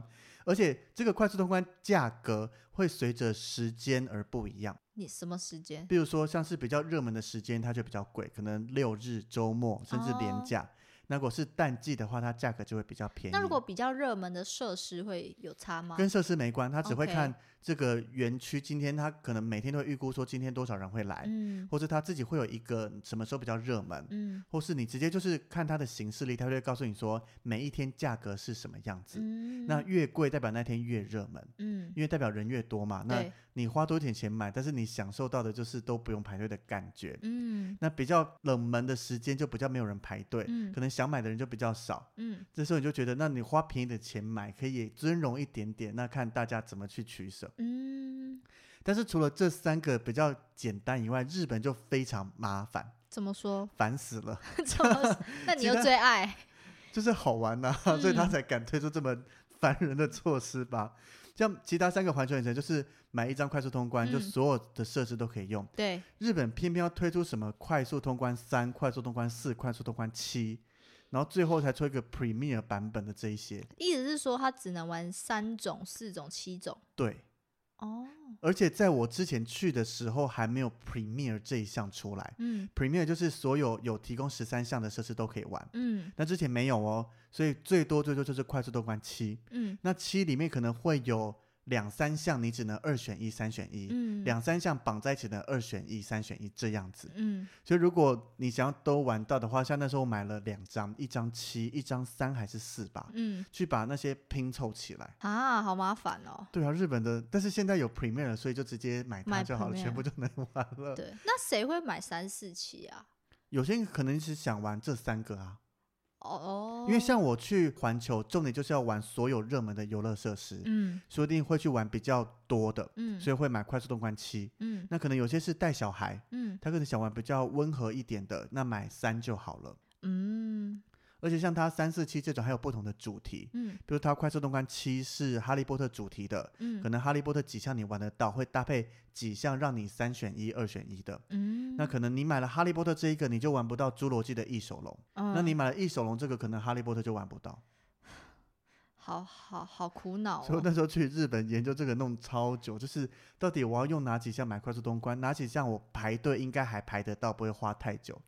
[SPEAKER 1] 而且这个快速通关价格会随着时间而不一样，
[SPEAKER 2] 你什么时间？
[SPEAKER 1] 比如说像是比较热门的时间，它就比较贵，可能六日、周末甚至连
[SPEAKER 2] 哦
[SPEAKER 1] 假。那如果是淡季的话，它价格就会比较便宜。
[SPEAKER 2] 那如果比较热门的设施会有差吗？
[SPEAKER 1] 跟设施没关，它只会看这个园区今天它可能每天都会预估说今天多少人会来，
[SPEAKER 2] 嗯
[SPEAKER 1] 或者他自己会有一个什么时候比较热门，
[SPEAKER 2] 嗯
[SPEAKER 1] 或是你直接就是看它的形式力，它就会告诉你说每一天价格是什么样子。
[SPEAKER 2] 嗯，
[SPEAKER 1] 那越贵代表那天越热门，
[SPEAKER 2] 嗯
[SPEAKER 1] 因为代表人越多嘛。那
[SPEAKER 2] 对，
[SPEAKER 1] 你花多一点钱买，但是你享受到的就是都不用排队的感觉。
[SPEAKER 2] 嗯
[SPEAKER 1] 那比较冷门的时间就比较没有人排队，
[SPEAKER 2] 嗯
[SPEAKER 1] 可能想买的人就比较少。
[SPEAKER 2] 嗯
[SPEAKER 1] 这时候你就觉得，那你花便宜的钱买可以尊荣一点点，那看大家怎么去取舍。
[SPEAKER 2] 嗯，
[SPEAKER 1] 但是除了这三个比较简单以外，日本就非常麻烦，
[SPEAKER 2] 怎么说？
[SPEAKER 1] 烦死了，(laughs)
[SPEAKER 2] 怎么？那你又最爱？(laughs)
[SPEAKER 1] 就是好玩呐、(laughs) 所以他
[SPEAKER 2] 嗯
[SPEAKER 1] 才敢推出这么烦人的措施吧。像其他三个环球影城，就是买一张快速通关，就
[SPEAKER 2] 嗯
[SPEAKER 1] 所有的设施都可以用。
[SPEAKER 2] 对，
[SPEAKER 1] 日本偏偏要推出什么快速通关三、快速通关四、快速通关七，然后最后才出一个 Premier 版本的这一些。
[SPEAKER 2] 意思是说它只能玩三种、四种、七种。
[SPEAKER 1] 对，
[SPEAKER 2] 哦，
[SPEAKER 1] 而且在我之前去的时候还没有 Premier 这一项出来。
[SPEAKER 2] 嗯
[SPEAKER 1] Premier 就是所有有提供十三项的设施都可以玩，
[SPEAKER 2] 嗯
[SPEAKER 1] 那之前没有哦，所以最多最多就是快速通关七。
[SPEAKER 2] 嗯
[SPEAKER 1] 那七里面可能会有两三项你只能二选一、三选一，
[SPEAKER 2] 嗯，
[SPEAKER 1] 两三项绑在一起的二选一、三选一这样子。
[SPEAKER 2] 嗯
[SPEAKER 1] 所以如果你想要都玩到的话，像那时候我买了两张，一张七，一张三还是四吧，
[SPEAKER 2] 嗯
[SPEAKER 1] 去把那些拼凑起来。
[SPEAKER 2] 啊，好麻烦哦。
[SPEAKER 1] 对啊，日本的，但是现在有 Premier 了，所以就直接买它就好了，全部就能玩了。
[SPEAKER 2] 对，那谁会买三四七啊？
[SPEAKER 1] 有些人可能是想玩这三个啊，
[SPEAKER 2] 哦。哦，
[SPEAKER 1] 因为像我去环球，重点就是要玩所有热门的游乐设施，
[SPEAKER 2] 嗯。
[SPEAKER 1] 说不定会去玩比较多的，
[SPEAKER 2] 嗯。
[SPEAKER 1] 所以会买快速通关七。
[SPEAKER 2] 嗯。
[SPEAKER 1] 那可能有些是带小孩，
[SPEAKER 2] 嗯。
[SPEAKER 1] 他可能想玩比较温和一点的，那买三就好了。
[SPEAKER 2] 嗯
[SPEAKER 1] 而且像它三四七这种还有不同的主题，
[SPEAKER 2] 嗯
[SPEAKER 1] 比如它快速通关七是哈利波特主题的，
[SPEAKER 2] 嗯
[SPEAKER 1] 可能哈利波特几项你玩得到，会搭配几项让你三选一、二选一的。
[SPEAKER 2] 嗯，
[SPEAKER 1] 那可能你买了哈利波特这一个，你就玩不到侏罗纪的异手龙。那你
[SPEAKER 2] 嗯
[SPEAKER 1] 买了异手龙这个，可能哈利波特就玩不到。(sighs)
[SPEAKER 2] 好好好苦恼哦。
[SPEAKER 1] 所以那时候去日本研究这个弄超久，就是到底我要用哪几项买快速通关，哪几项我排队应该还排得到，不会花太久。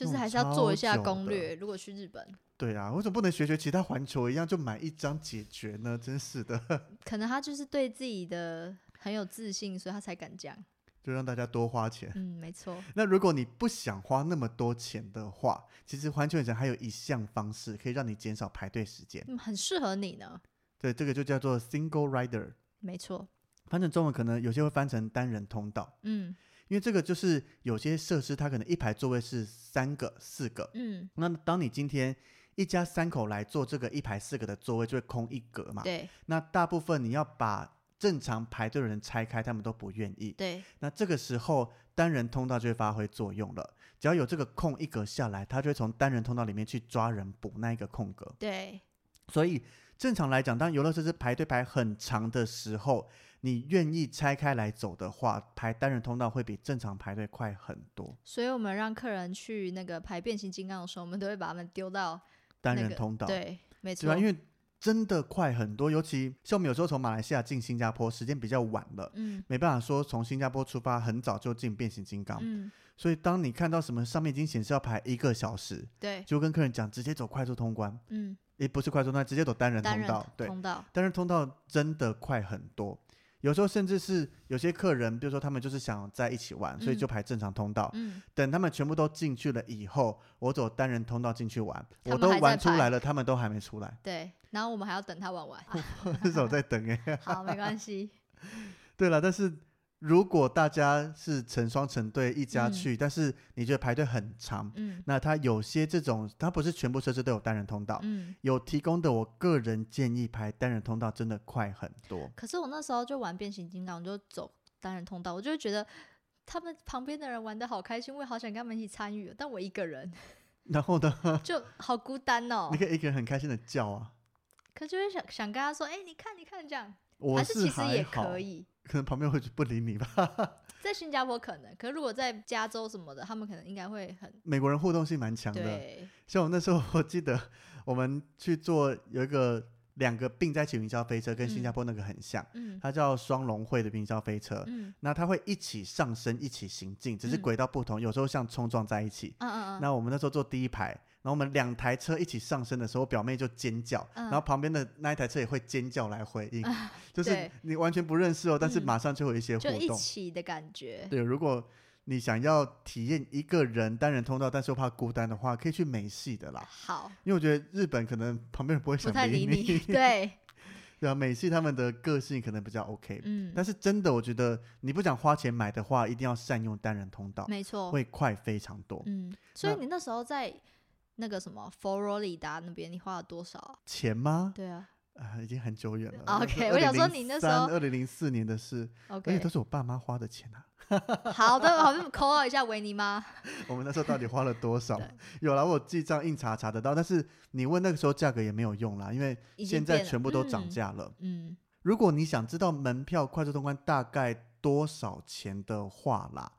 [SPEAKER 1] 弄
[SPEAKER 2] 就是还是要做一下攻略。如果去日本，
[SPEAKER 1] 对啊，为什么不能学学其他环球一样，就买一张解决呢？真是的，(laughs)
[SPEAKER 2] 可能他就是对自己的很有自信，所以他才敢这样。
[SPEAKER 1] 就让大家多花钱。
[SPEAKER 2] 嗯，没错。(laughs)
[SPEAKER 1] 那如果你不想花那么多钱的话，其实环球影城还有一项方式可以让你减少排队时间。
[SPEAKER 2] 嗯，很适合你呢。
[SPEAKER 1] 对，这个就叫做 Single Rider，
[SPEAKER 2] 没错。
[SPEAKER 1] 翻成中文可能有些会翻成单人通道，
[SPEAKER 2] 嗯
[SPEAKER 1] 因为这个就是有些设施它可能一排座位是三个、四个，
[SPEAKER 2] 嗯，
[SPEAKER 1] 那当你今天一家三口来坐这个一排四个的座位，就会空一格嘛。
[SPEAKER 2] 对
[SPEAKER 1] 那大部分你要把正常排队的人拆开，他们都不愿意。
[SPEAKER 2] 对，
[SPEAKER 1] 那这个时候单人通道就会发挥作用了。只要有这个空一格下来，他就会从单人通道里面去抓人补那一个空格。
[SPEAKER 2] 对，
[SPEAKER 1] 所以正常来讲，当游乐设施排队排很长的时候，你愿意拆开来走的话，排单人通道会比正常排队快很多。
[SPEAKER 2] 所以我们让客人去那个排变形金刚的时候，我们都会把他们丢到
[SPEAKER 1] 单
[SPEAKER 2] 那个
[SPEAKER 1] 人通道，
[SPEAKER 2] 对，没错。
[SPEAKER 1] 对吧？因为真的快很多，尤其像我们有时候从马来西亚进新加坡，时间比较晚了。
[SPEAKER 2] 嗯
[SPEAKER 1] 没办法说从新加坡出发很早就进变形金刚，
[SPEAKER 2] 嗯，
[SPEAKER 1] 所以当你看到什么上面已经显示要排一个小时，
[SPEAKER 2] 对，
[SPEAKER 1] 就跟客人讲直接走快速通关，
[SPEAKER 2] 嗯，
[SPEAKER 1] 也不是快速通关，直接走单人
[SPEAKER 2] 单人
[SPEAKER 1] 通道，对，
[SPEAKER 2] 通道，
[SPEAKER 1] 单人通道真的快很多。有时候甚至是有些客人，比如说他们就是想在一起玩，所以
[SPEAKER 2] 嗯
[SPEAKER 1] 就排正常通道。
[SPEAKER 2] 嗯，
[SPEAKER 1] 等他们全部都进去了以后，我走单人通道进去玩，我都玩出来了，他们都还没出来，
[SPEAKER 2] 对。然后我们还要等他玩完。(laughs)
[SPEAKER 1] 至少在等哎、(laughs)
[SPEAKER 2] 好，没关系。
[SPEAKER 1] 对了，但是如果大家是成双成对一家
[SPEAKER 2] 嗯
[SPEAKER 1] 去，但是你觉得排队很长，
[SPEAKER 2] 嗯
[SPEAKER 1] 那它有些这种，它不是全部设施都有单人通道，
[SPEAKER 2] 嗯。
[SPEAKER 1] 有提供的，我个人建议排单人通道真的快很多。
[SPEAKER 2] 可是我那时候就玩变形金刚，我就走单人通道，我就会觉得他们旁边的人玩的好开心，我也好想跟他们一起参与哦，但我一个人
[SPEAKER 1] 然后呢，
[SPEAKER 2] 就好孤单哦 (laughs)
[SPEAKER 1] 你。可以一个人很开心的叫啊，
[SPEAKER 2] 可就是想想跟他说，哎、你看你看这样，
[SPEAKER 1] 我
[SPEAKER 2] 还是其实也可，以。
[SPEAKER 1] 可能旁边会不理你吧。(laughs)
[SPEAKER 2] 在新加坡可能，可是如果在加州什么的，他们可能应该会很
[SPEAKER 1] 美国人互动性蛮强的，
[SPEAKER 2] 对，
[SPEAKER 1] 像我那时候，我记得我们去坐有一个两个并在一起云霄飞车，跟新加坡那个很像，
[SPEAKER 2] 嗯
[SPEAKER 1] 它叫双龙会的云霄飞车。
[SPEAKER 2] 嗯
[SPEAKER 1] 那它会一起上升，一起行进，只是
[SPEAKER 2] 嗯
[SPEAKER 1] 轨道不同，有时候像冲撞在一起。
[SPEAKER 2] 嗯嗯嗯，
[SPEAKER 1] 那我们那时候坐第一排，然后我们两台车一起上升的时候，我表妹就尖叫，
[SPEAKER 2] 嗯
[SPEAKER 1] 然后旁边的那一台车也会尖叫来回应，(laughs) 就是
[SPEAKER 2] 对
[SPEAKER 1] 你完全不认识哦，但是
[SPEAKER 2] 嗯
[SPEAKER 1] 马上就会有一些互
[SPEAKER 2] 就一
[SPEAKER 1] 动。
[SPEAKER 2] 起的感觉。
[SPEAKER 1] 对，如果你想要体验一个人单人通道，但是又怕孤单的话，可以去美系的啦。
[SPEAKER 2] 好，
[SPEAKER 1] 因为我觉得日本可能旁边人不会
[SPEAKER 2] 不
[SPEAKER 1] 想
[SPEAKER 2] 太理
[SPEAKER 1] 你，
[SPEAKER 2] 你。(laughs) (laughs) 对，
[SPEAKER 1] 对啊，美系他们的个性可能比较 OK，、
[SPEAKER 2] 嗯，
[SPEAKER 1] 但是真的我觉得你不想花钱买的话，一定要善用单人通道，
[SPEAKER 2] 没错。
[SPEAKER 1] 会快非常多。
[SPEAKER 2] 嗯，所以
[SPEAKER 1] 那
[SPEAKER 2] 你那时候在那个什么佛罗里达那边，你花了多少啊？
[SPEAKER 1] 钱吗？
[SPEAKER 2] 对啊
[SPEAKER 1] 啊，已经很久远了。
[SPEAKER 2] 啊，OK，我想说你那时候
[SPEAKER 1] 二零零四年的事，而且
[SPEAKER 2] ，OK，
[SPEAKER 1] 都是我爸妈花的钱啊。(laughs)
[SPEAKER 2] 好的，好，扣号一下维尼妈。
[SPEAKER 1] 我们那时候到底花了多少？有了，我记账硬查查得到，但是你问那个时候价格也没有用啦，因为现在全部都涨
[SPEAKER 2] 嗯
[SPEAKER 1] 价了。
[SPEAKER 2] 嗯
[SPEAKER 1] 如果你想知道门票快速通关大概多少钱的话啦，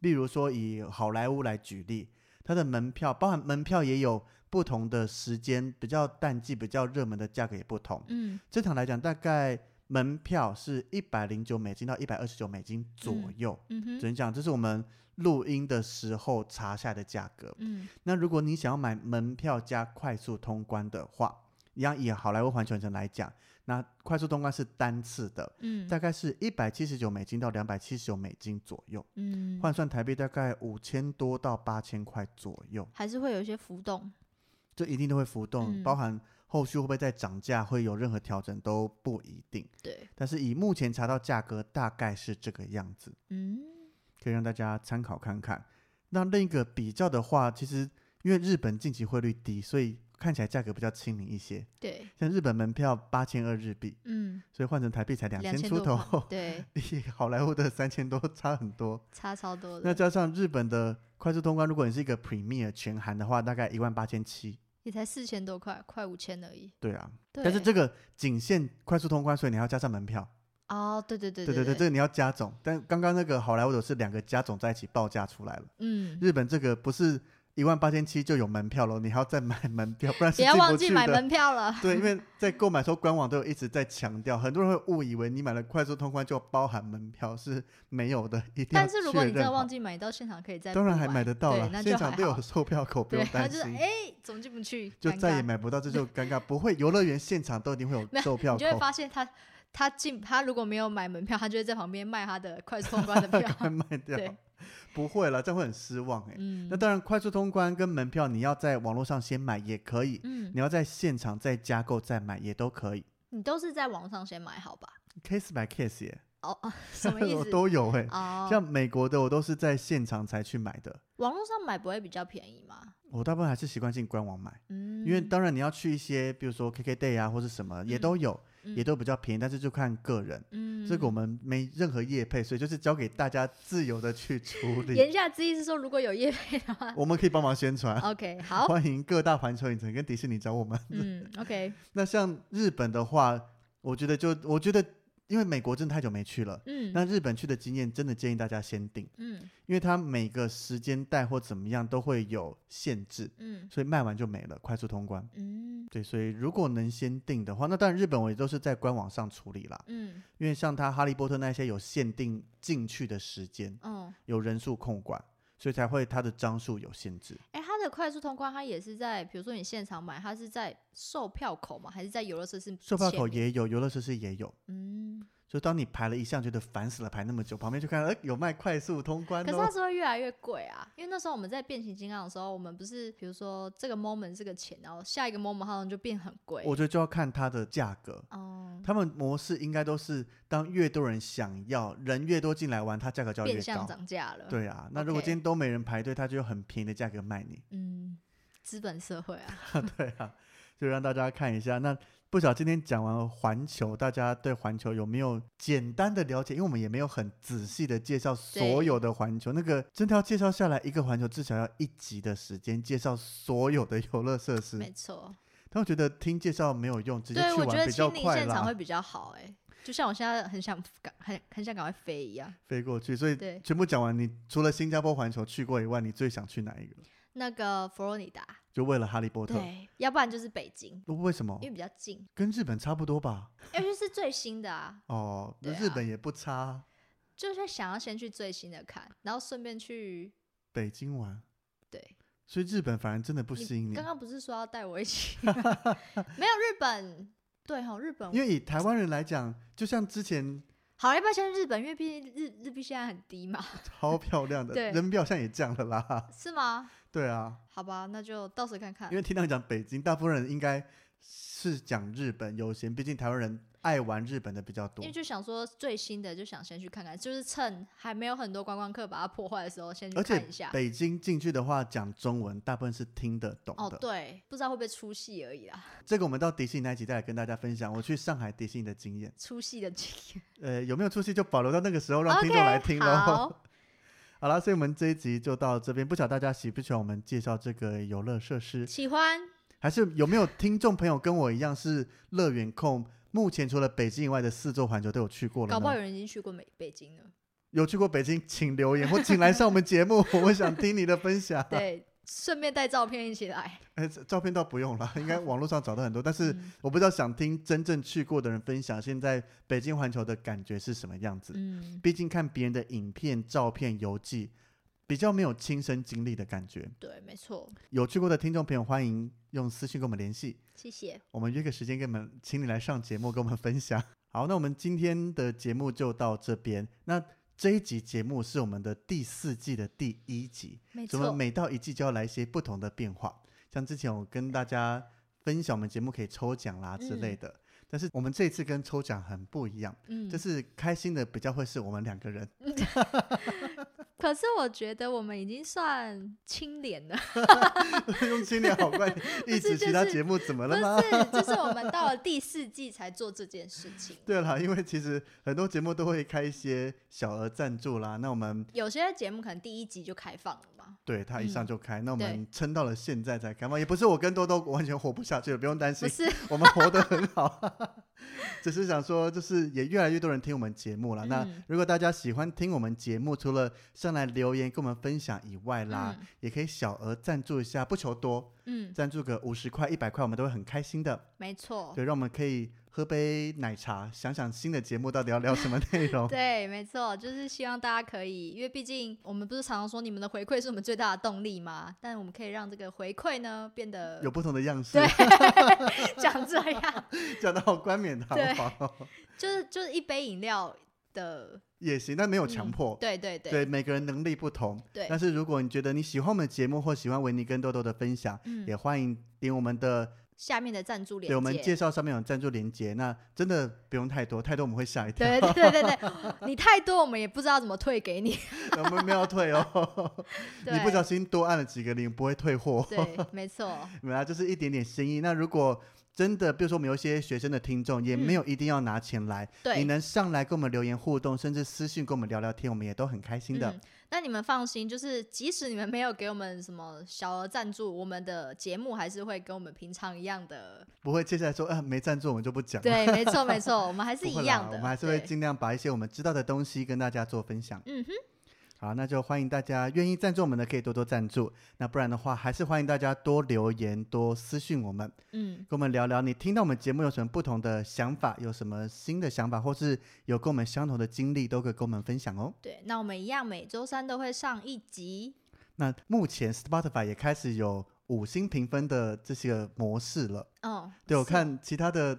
[SPEAKER 1] 例如说以好莱坞来举例，它的门票包含门票也有不同的时间，比较淡季、比较热门的价格也不同。
[SPEAKER 2] 嗯
[SPEAKER 1] 正常来讲，大概门票是一百零九美金到一百二十九美金左右。
[SPEAKER 2] 嗯哼，
[SPEAKER 1] 只能讲，这是我们录音的时候查下来的价格。
[SPEAKER 2] 嗯
[SPEAKER 1] 那如果你想要买门票加快速通关的话，一样以好莱坞环球影城来讲，那快速通关是单次的，
[SPEAKER 2] 嗯
[SPEAKER 1] 大概是一百七十九美金到两百七十九美金左右，
[SPEAKER 2] 嗯，
[SPEAKER 1] 换算台币大概五千多到八千块左右，
[SPEAKER 2] 还是会有一些浮动。
[SPEAKER 1] 这一定都会浮动，
[SPEAKER 2] 嗯
[SPEAKER 1] 包含后续会不会再涨价，会有任何调整都不一定。
[SPEAKER 2] 对，
[SPEAKER 1] 但是以目前查到价格，大概是这个样子。
[SPEAKER 2] 嗯
[SPEAKER 1] 可以让大家参考看看。那另一个比较的话，其实因为日本近期汇率低，所以看起来价格比较亲民一些。
[SPEAKER 2] 对，
[SPEAKER 1] 像日本门票八千二日币，
[SPEAKER 2] 嗯，
[SPEAKER 1] 所以换成台币才两
[SPEAKER 2] 两
[SPEAKER 1] 千出头，(laughs)
[SPEAKER 2] 对，
[SPEAKER 1] 比好莱坞的三千多差很多。
[SPEAKER 2] 差超多
[SPEAKER 1] 那，加上日本的快速通关，如果你是一个 Premier 全韩的话，大概一万八千七。
[SPEAKER 2] 也才四千多块，快五千而已。
[SPEAKER 1] 对啊，
[SPEAKER 2] 对，
[SPEAKER 1] 但是这个仅限快速通关，所以你还要加上门票。
[SPEAKER 2] 哦，对对对
[SPEAKER 1] 对对对，
[SPEAKER 2] 对
[SPEAKER 1] 这个你要加总。但刚刚那个好莱坞的是两个加总在一起报价出来了。
[SPEAKER 2] 嗯，
[SPEAKER 1] 日本这个不是一万八千七就有门票了，你还要再买门票，不然是
[SPEAKER 2] 不要忘记买。门票了。(laughs)
[SPEAKER 1] 对，因为在购买的时候，官网都有一直在强调，很多人会误以为你买了快速通关就包含门票，是没有的，一定要
[SPEAKER 2] 但是如果你真的忘记买，你到现场可以再
[SPEAKER 1] 当然还
[SPEAKER 2] 买
[SPEAKER 1] 买得到了，现场都有售票口，不用，担心。
[SPEAKER 2] 他就是哎，怎么进不去？
[SPEAKER 1] 就再也买不到，这就尴尬。(laughs) 不会，游乐园现场都一定会有售票
[SPEAKER 2] 你就会
[SPEAKER 1] 口，
[SPEAKER 2] 发现他他进他如果没有买门票，他就会在旁边卖他的快速通关的票。
[SPEAKER 1] 快 (laughs) 卖掉
[SPEAKER 2] 对。
[SPEAKER 1] 不会了，这样会很失望哎。
[SPEAKER 2] 嗯
[SPEAKER 1] 那当然，快速通关跟门票你要在网络上先买也可以，
[SPEAKER 2] 嗯，
[SPEAKER 1] 你要在现场再加购再买也都可以
[SPEAKER 2] 你都是在网上先买好吧
[SPEAKER 1] ？，case by case 耶，
[SPEAKER 2] 哦哦，什么意
[SPEAKER 1] 我
[SPEAKER 2] 思？(laughs)
[SPEAKER 1] 都有哎。
[SPEAKER 2] 哦，
[SPEAKER 1] 像美国的我都是在现场才去买的，
[SPEAKER 2] 网络上买不会比较便宜吗？
[SPEAKER 1] 我大部分还是习惯性官网买，
[SPEAKER 2] 嗯，
[SPEAKER 1] 因为当然你要去一些，比如说 KK Day 啊或者什么也都有，
[SPEAKER 2] 嗯
[SPEAKER 1] 也都比较便宜，但是就看个人。
[SPEAKER 2] 嗯，
[SPEAKER 1] 这个我们没任何业配，所以就是交给大家自由的去处理。
[SPEAKER 2] 言下之意是说，如果有业配的话
[SPEAKER 1] 我们可以帮忙宣传，，(laughs)
[SPEAKER 2] OK，(laughs) 好，
[SPEAKER 1] 欢迎各大环球影城跟迪士尼找我们。
[SPEAKER 2] 嗯，OK，(laughs)
[SPEAKER 1] 那像日本的话，我觉得就我觉得，因为美国真的太久没去了，
[SPEAKER 2] 嗯，
[SPEAKER 1] 那日本去的经验真的建议大家先定，
[SPEAKER 2] 嗯。
[SPEAKER 1] 因为它每个时间带或怎么样都会有限制，
[SPEAKER 2] 嗯。
[SPEAKER 1] 所以卖完就没了，快速通关。
[SPEAKER 2] 嗯。
[SPEAKER 1] 对，所以如果能先定的话，那当然日本我也都是在官网上处理啦，
[SPEAKER 2] 嗯。
[SPEAKER 1] 因为像它哈利波特那些有限定进去的时间，
[SPEAKER 2] 嗯，
[SPEAKER 1] 有人数控管，所以才会它的张数有限制。
[SPEAKER 2] 哎，它的快速通关，它也是在，比如说你现场买，它是在售票口吗？还是在游乐设施？
[SPEAKER 1] 售票口，也有，游乐设施也有。
[SPEAKER 2] 嗯，
[SPEAKER 1] 就当你排了一项，觉得烦死了，排那么久，旁边就看到，哎、有卖快速通关
[SPEAKER 2] 可是它
[SPEAKER 1] 哦。
[SPEAKER 2] 是会越来越贵啊，因为那时候我们在变形金刚的时候，我们不是比如说这个 moment 这个钱，然后下一个 moment 好像就变很贵。
[SPEAKER 1] 我觉得就要看它的价格。
[SPEAKER 2] 哦，
[SPEAKER 1] 他们模式应该都是，当越多人想要，人越多进来玩，它价格就要越
[SPEAKER 2] 变相
[SPEAKER 1] 高。
[SPEAKER 2] 涨价了。，
[SPEAKER 1] 对啊，那如果今天都没人排队，它就用很便宜的价格卖你。
[SPEAKER 2] 嗯，资本社会啊，(laughs)
[SPEAKER 1] 对啊，就让大家看一下。那不晓今天讲完了环球，大家对环球有没有简单的了解？因为我们也没有很仔细的介绍所有的环球，那个真的要介绍下来，一个环球至少要一集的时间介绍所有的游乐设施。
[SPEAKER 2] 没错。
[SPEAKER 1] 但我觉得听介绍没有用，直接，去玩比较快
[SPEAKER 2] 现场会，比较好哎、就像我现在很想赶很很想赶快飞一样。
[SPEAKER 1] 飞过去。所以
[SPEAKER 2] 对，
[SPEAKER 1] 全部讲完，你除了新加坡环球去过以外，你最想去哪一个？
[SPEAKER 2] 那个佛罗里达，
[SPEAKER 1] 就为了哈利波特。
[SPEAKER 2] 对，要不然就是北京，
[SPEAKER 1] 为什么
[SPEAKER 2] 因？为比较近，
[SPEAKER 1] 跟日本差不多吧？
[SPEAKER 2] 因为是最新的啊，
[SPEAKER 1] 哦，(laughs)
[SPEAKER 2] 啊
[SPEAKER 1] 日本也不差，
[SPEAKER 2] 就是想要先去最新的看，然后顺便去
[SPEAKER 1] 北京玩。
[SPEAKER 2] 对。
[SPEAKER 1] 所以日本反而真的不吸引你
[SPEAKER 2] 刚，刚不是说要带我一起？(laughs) 没有日本，对哈，日本
[SPEAKER 1] 因为以台湾人来讲，就像之前
[SPEAKER 2] 好，要不要先日本？因为毕竟日日币现在很低嘛，(laughs)
[SPEAKER 1] 超漂亮的，
[SPEAKER 2] 对
[SPEAKER 1] 人民币好像也降了啦。(laughs)
[SPEAKER 2] 是吗？
[SPEAKER 1] 对啊，
[SPEAKER 2] 好吧，那就到时看看
[SPEAKER 1] 因。为听到你讲北京，大部分人应该是讲日本优先，毕竟台湾人爱玩日本的比较多
[SPEAKER 2] 因为。就想说最新的，就想先去看看，就是趁还没有很多观光客把它破坏的时候，先去看一下。
[SPEAKER 1] 北京进去的话，讲中文大部分是听得懂
[SPEAKER 2] 哦，
[SPEAKER 1] 的。
[SPEAKER 2] 对，不知道会不会出戏而已啦，(laughs)
[SPEAKER 1] 这个我们到迪士尼那一集再来跟大家分享我去上海迪士尼的经验。
[SPEAKER 2] 出戏的经验。(laughs)
[SPEAKER 1] 呃，有没有出戏就保留到那个时候，让听众
[SPEAKER 2] OK，
[SPEAKER 1] 来听喽。
[SPEAKER 2] 好，(laughs)
[SPEAKER 1] 好了，所以我们这一集就到这边。不晓得大家喜不喜欢我们介绍这个游乐设施，
[SPEAKER 2] 喜欢
[SPEAKER 1] 还是有没有听众朋友跟我一样是乐园控？目前除了北京以外的四座环球都有去过了
[SPEAKER 2] 搞不好？有人已经去过美北京了。
[SPEAKER 1] 有去过北京，请留言 (laughs) 或请来上我们节目，(laughs) 我们想听你的分享。
[SPEAKER 2] 对，顺便带照片一起来。(laughs)
[SPEAKER 1] 哎，照片倒不用了，应该网络上找到很多。但是
[SPEAKER 2] 嗯
[SPEAKER 1] 我不知道想听真正去过的人分享，现在北京环球的感觉是什么样子。
[SPEAKER 2] 嗯，
[SPEAKER 1] 毕竟看别人的影片、照片、游记，比较没有亲身经历的感觉。
[SPEAKER 2] 对，没错，
[SPEAKER 1] 有去过的听众朋友，欢迎用私信跟我们联系，
[SPEAKER 2] 谢谢。
[SPEAKER 1] 我们约个时间跟你们，请你来上节目跟我们分享。(laughs) 好，那我们今天的节目就到这边。那这一集节目是我们的第四季的第一集，
[SPEAKER 2] 没
[SPEAKER 1] 怎么
[SPEAKER 2] 错，
[SPEAKER 1] 每到一季就要来一些不同的变化？像之前我跟大家分享，我们节目可以抽奖啦之类的。但是我们这一次跟抽奖很不一样，
[SPEAKER 2] 嗯
[SPEAKER 1] 就，是开心的比较会是我们两个人，(laughs)
[SPEAKER 2] 可是我觉得我们已经算清廉了，(laughs)
[SPEAKER 1] 用清廉好怪，(laughs) 一直其他节目怎么了吗？
[SPEAKER 2] 是，就是我们 (laughs) 到了第四季才做这件事情。
[SPEAKER 1] 对啦，因为其实很多节目都会开一些小额赞助啦，那我们
[SPEAKER 2] 有些节目可能第一集就开放了嘛，
[SPEAKER 1] 对他一上
[SPEAKER 2] 嗯
[SPEAKER 1] 就开，那我们撑到了现在才开放，也不是我跟多多完全活不下去了，不用担心，
[SPEAKER 2] 不是？
[SPEAKER 1] 我们活得很好，只是想说，就是也越来越多人听我们节目了。那
[SPEAKER 2] 嗯
[SPEAKER 1] 如果大家喜欢听我们节目，除了上来留言跟我们分享以外啦，
[SPEAKER 2] 嗯
[SPEAKER 1] 也可以小额赞助一下，不求多，
[SPEAKER 2] 嗯，
[SPEAKER 1] 赞助个五十块、一百块，我们都会很开心的。
[SPEAKER 2] 没错，
[SPEAKER 1] 对，让我们可以喝杯奶茶，想想新的节目到底要聊什么内容。(laughs)
[SPEAKER 2] 对，没错，就是希望大家可以，因为毕竟我们不是常常说你们的回馈是我们最大的动力吗？但我们可以让这个回馈呢变得
[SPEAKER 1] 有不同的样式
[SPEAKER 2] 对，(laughs) 讲这样，
[SPEAKER 1] 讲的好冠冕堂皇哦，
[SPEAKER 2] 就是就是一杯饮料的，
[SPEAKER 1] 也行，但没有强
[SPEAKER 2] 嗯
[SPEAKER 1] 迫。
[SPEAKER 2] 对对对
[SPEAKER 1] 对，每个人能力不同。
[SPEAKER 2] 对
[SPEAKER 1] 但是如果你觉得你喜欢我们的节目，或喜欢维尼跟豆豆的分享，
[SPEAKER 2] 嗯
[SPEAKER 1] 也欢迎点我们的，
[SPEAKER 2] 下面的赞助链
[SPEAKER 1] 对我们介绍上面有赞助连接。那真的不用太多，太多我们会吓一跳。
[SPEAKER 2] 对对对对对，你太多我们也不知道怎么退给你。(laughs)
[SPEAKER 1] 我们没有退哦。(laughs) 你不小心多按了几个零，不会退货。
[SPEAKER 2] 对，没错，(laughs)
[SPEAKER 1] 没有啊，就是一点点心意。那如果真的，比如说我们有一些学生的听众，也没有一定要拿钱来，
[SPEAKER 2] 对。
[SPEAKER 1] 能上来跟我们留言互动，甚至私信跟我们聊聊天，我们也都很开心的。
[SPEAKER 2] 嗯，那你们放心，就是即使你们没有给我们什么小额赞助，我们的节目还是会跟我们平常一样的。
[SPEAKER 1] 不会接下来说，呃，没赞助我们就不讲。
[SPEAKER 2] 对，没错没错，我们还是 (laughs) 一样的。
[SPEAKER 1] 我们还是会尽量把一些我们知道的东西跟大家做分享。
[SPEAKER 2] 嗯哼，
[SPEAKER 1] 好，那就欢迎大家愿意赞助我们的可以多多赞助，那不然的话，还是欢迎大家多留言、多私讯我们，
[SPEAKER 2] 嗯，
[SPEAKER 1] 跟我们聊聊你听到我们节目有什么不同的想法，有什么新的想法，或是有跟我们相同的经历，都可以跟我们分享哦。
[SPEAKER 2] 对，那我们一样每周三都会上一集。
[SPEAKER 1] 那目前 Spotify 也开始有五星评分的这些个模式了。
[SPEAKER 2] 哦，
[SPEAKER 1] 对我看其他的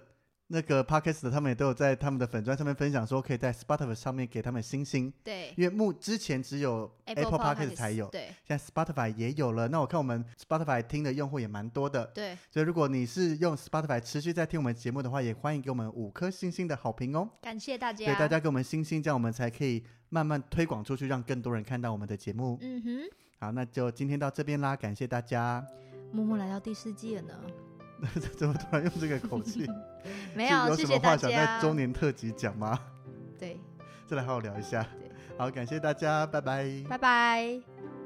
[SPEAKER 1] 那个 Podcast 的他们也都有在他们的粉砖上面分享说，可以在 Spotify 上面给他们星星，
[SPEAKER 2] 对
[SPEAKER 1] 因为目之前只有 Apple Podcast 才有，
[SPEAKER 2] 对
[SPEAKER 1] 现在 Spotify 也有了。那我看我们 Spotify 听的用户也蛮多的，
[SPEAKER 2] 对，
[SPEAKER 1] 所以如果你是用 Spotify 持续在听我们节目的话，也欢迎给我们五颗星星的好评哦。
[SPEAKER 2] 感谢大家。
[SPEAKER 1] 对，大家给我们星星，这样我们才可以慢慢推广出去，让更多人看到我们的节目。
[SPEAKER 2] 嗯哼，
[SPEAKER 1] 好，那就今天到这边啦，感谢大家。
[SPEAKER 2] 默默来到第四季了呢。(laughs)
[SPEAKER 1] 怎么突然用这个口气？(laughs)
[SPEAKER 2] 没
[SPEAKER 1] 有
[SPEAKER 2] 有
[SPEAKER 1] 什么话想在
[SPEAKER 2] 家。
[SPEAKER 1] 周年特辑讲吗？
[SPEAKER 2] 对，(laughs)
[SPEAKER 1] 再来好好聊一下
[SPEAKER 2] 对。
[SPEAKER 1] 好，感谢大家，拜拜。
[SPEAKER 2] 拜拜。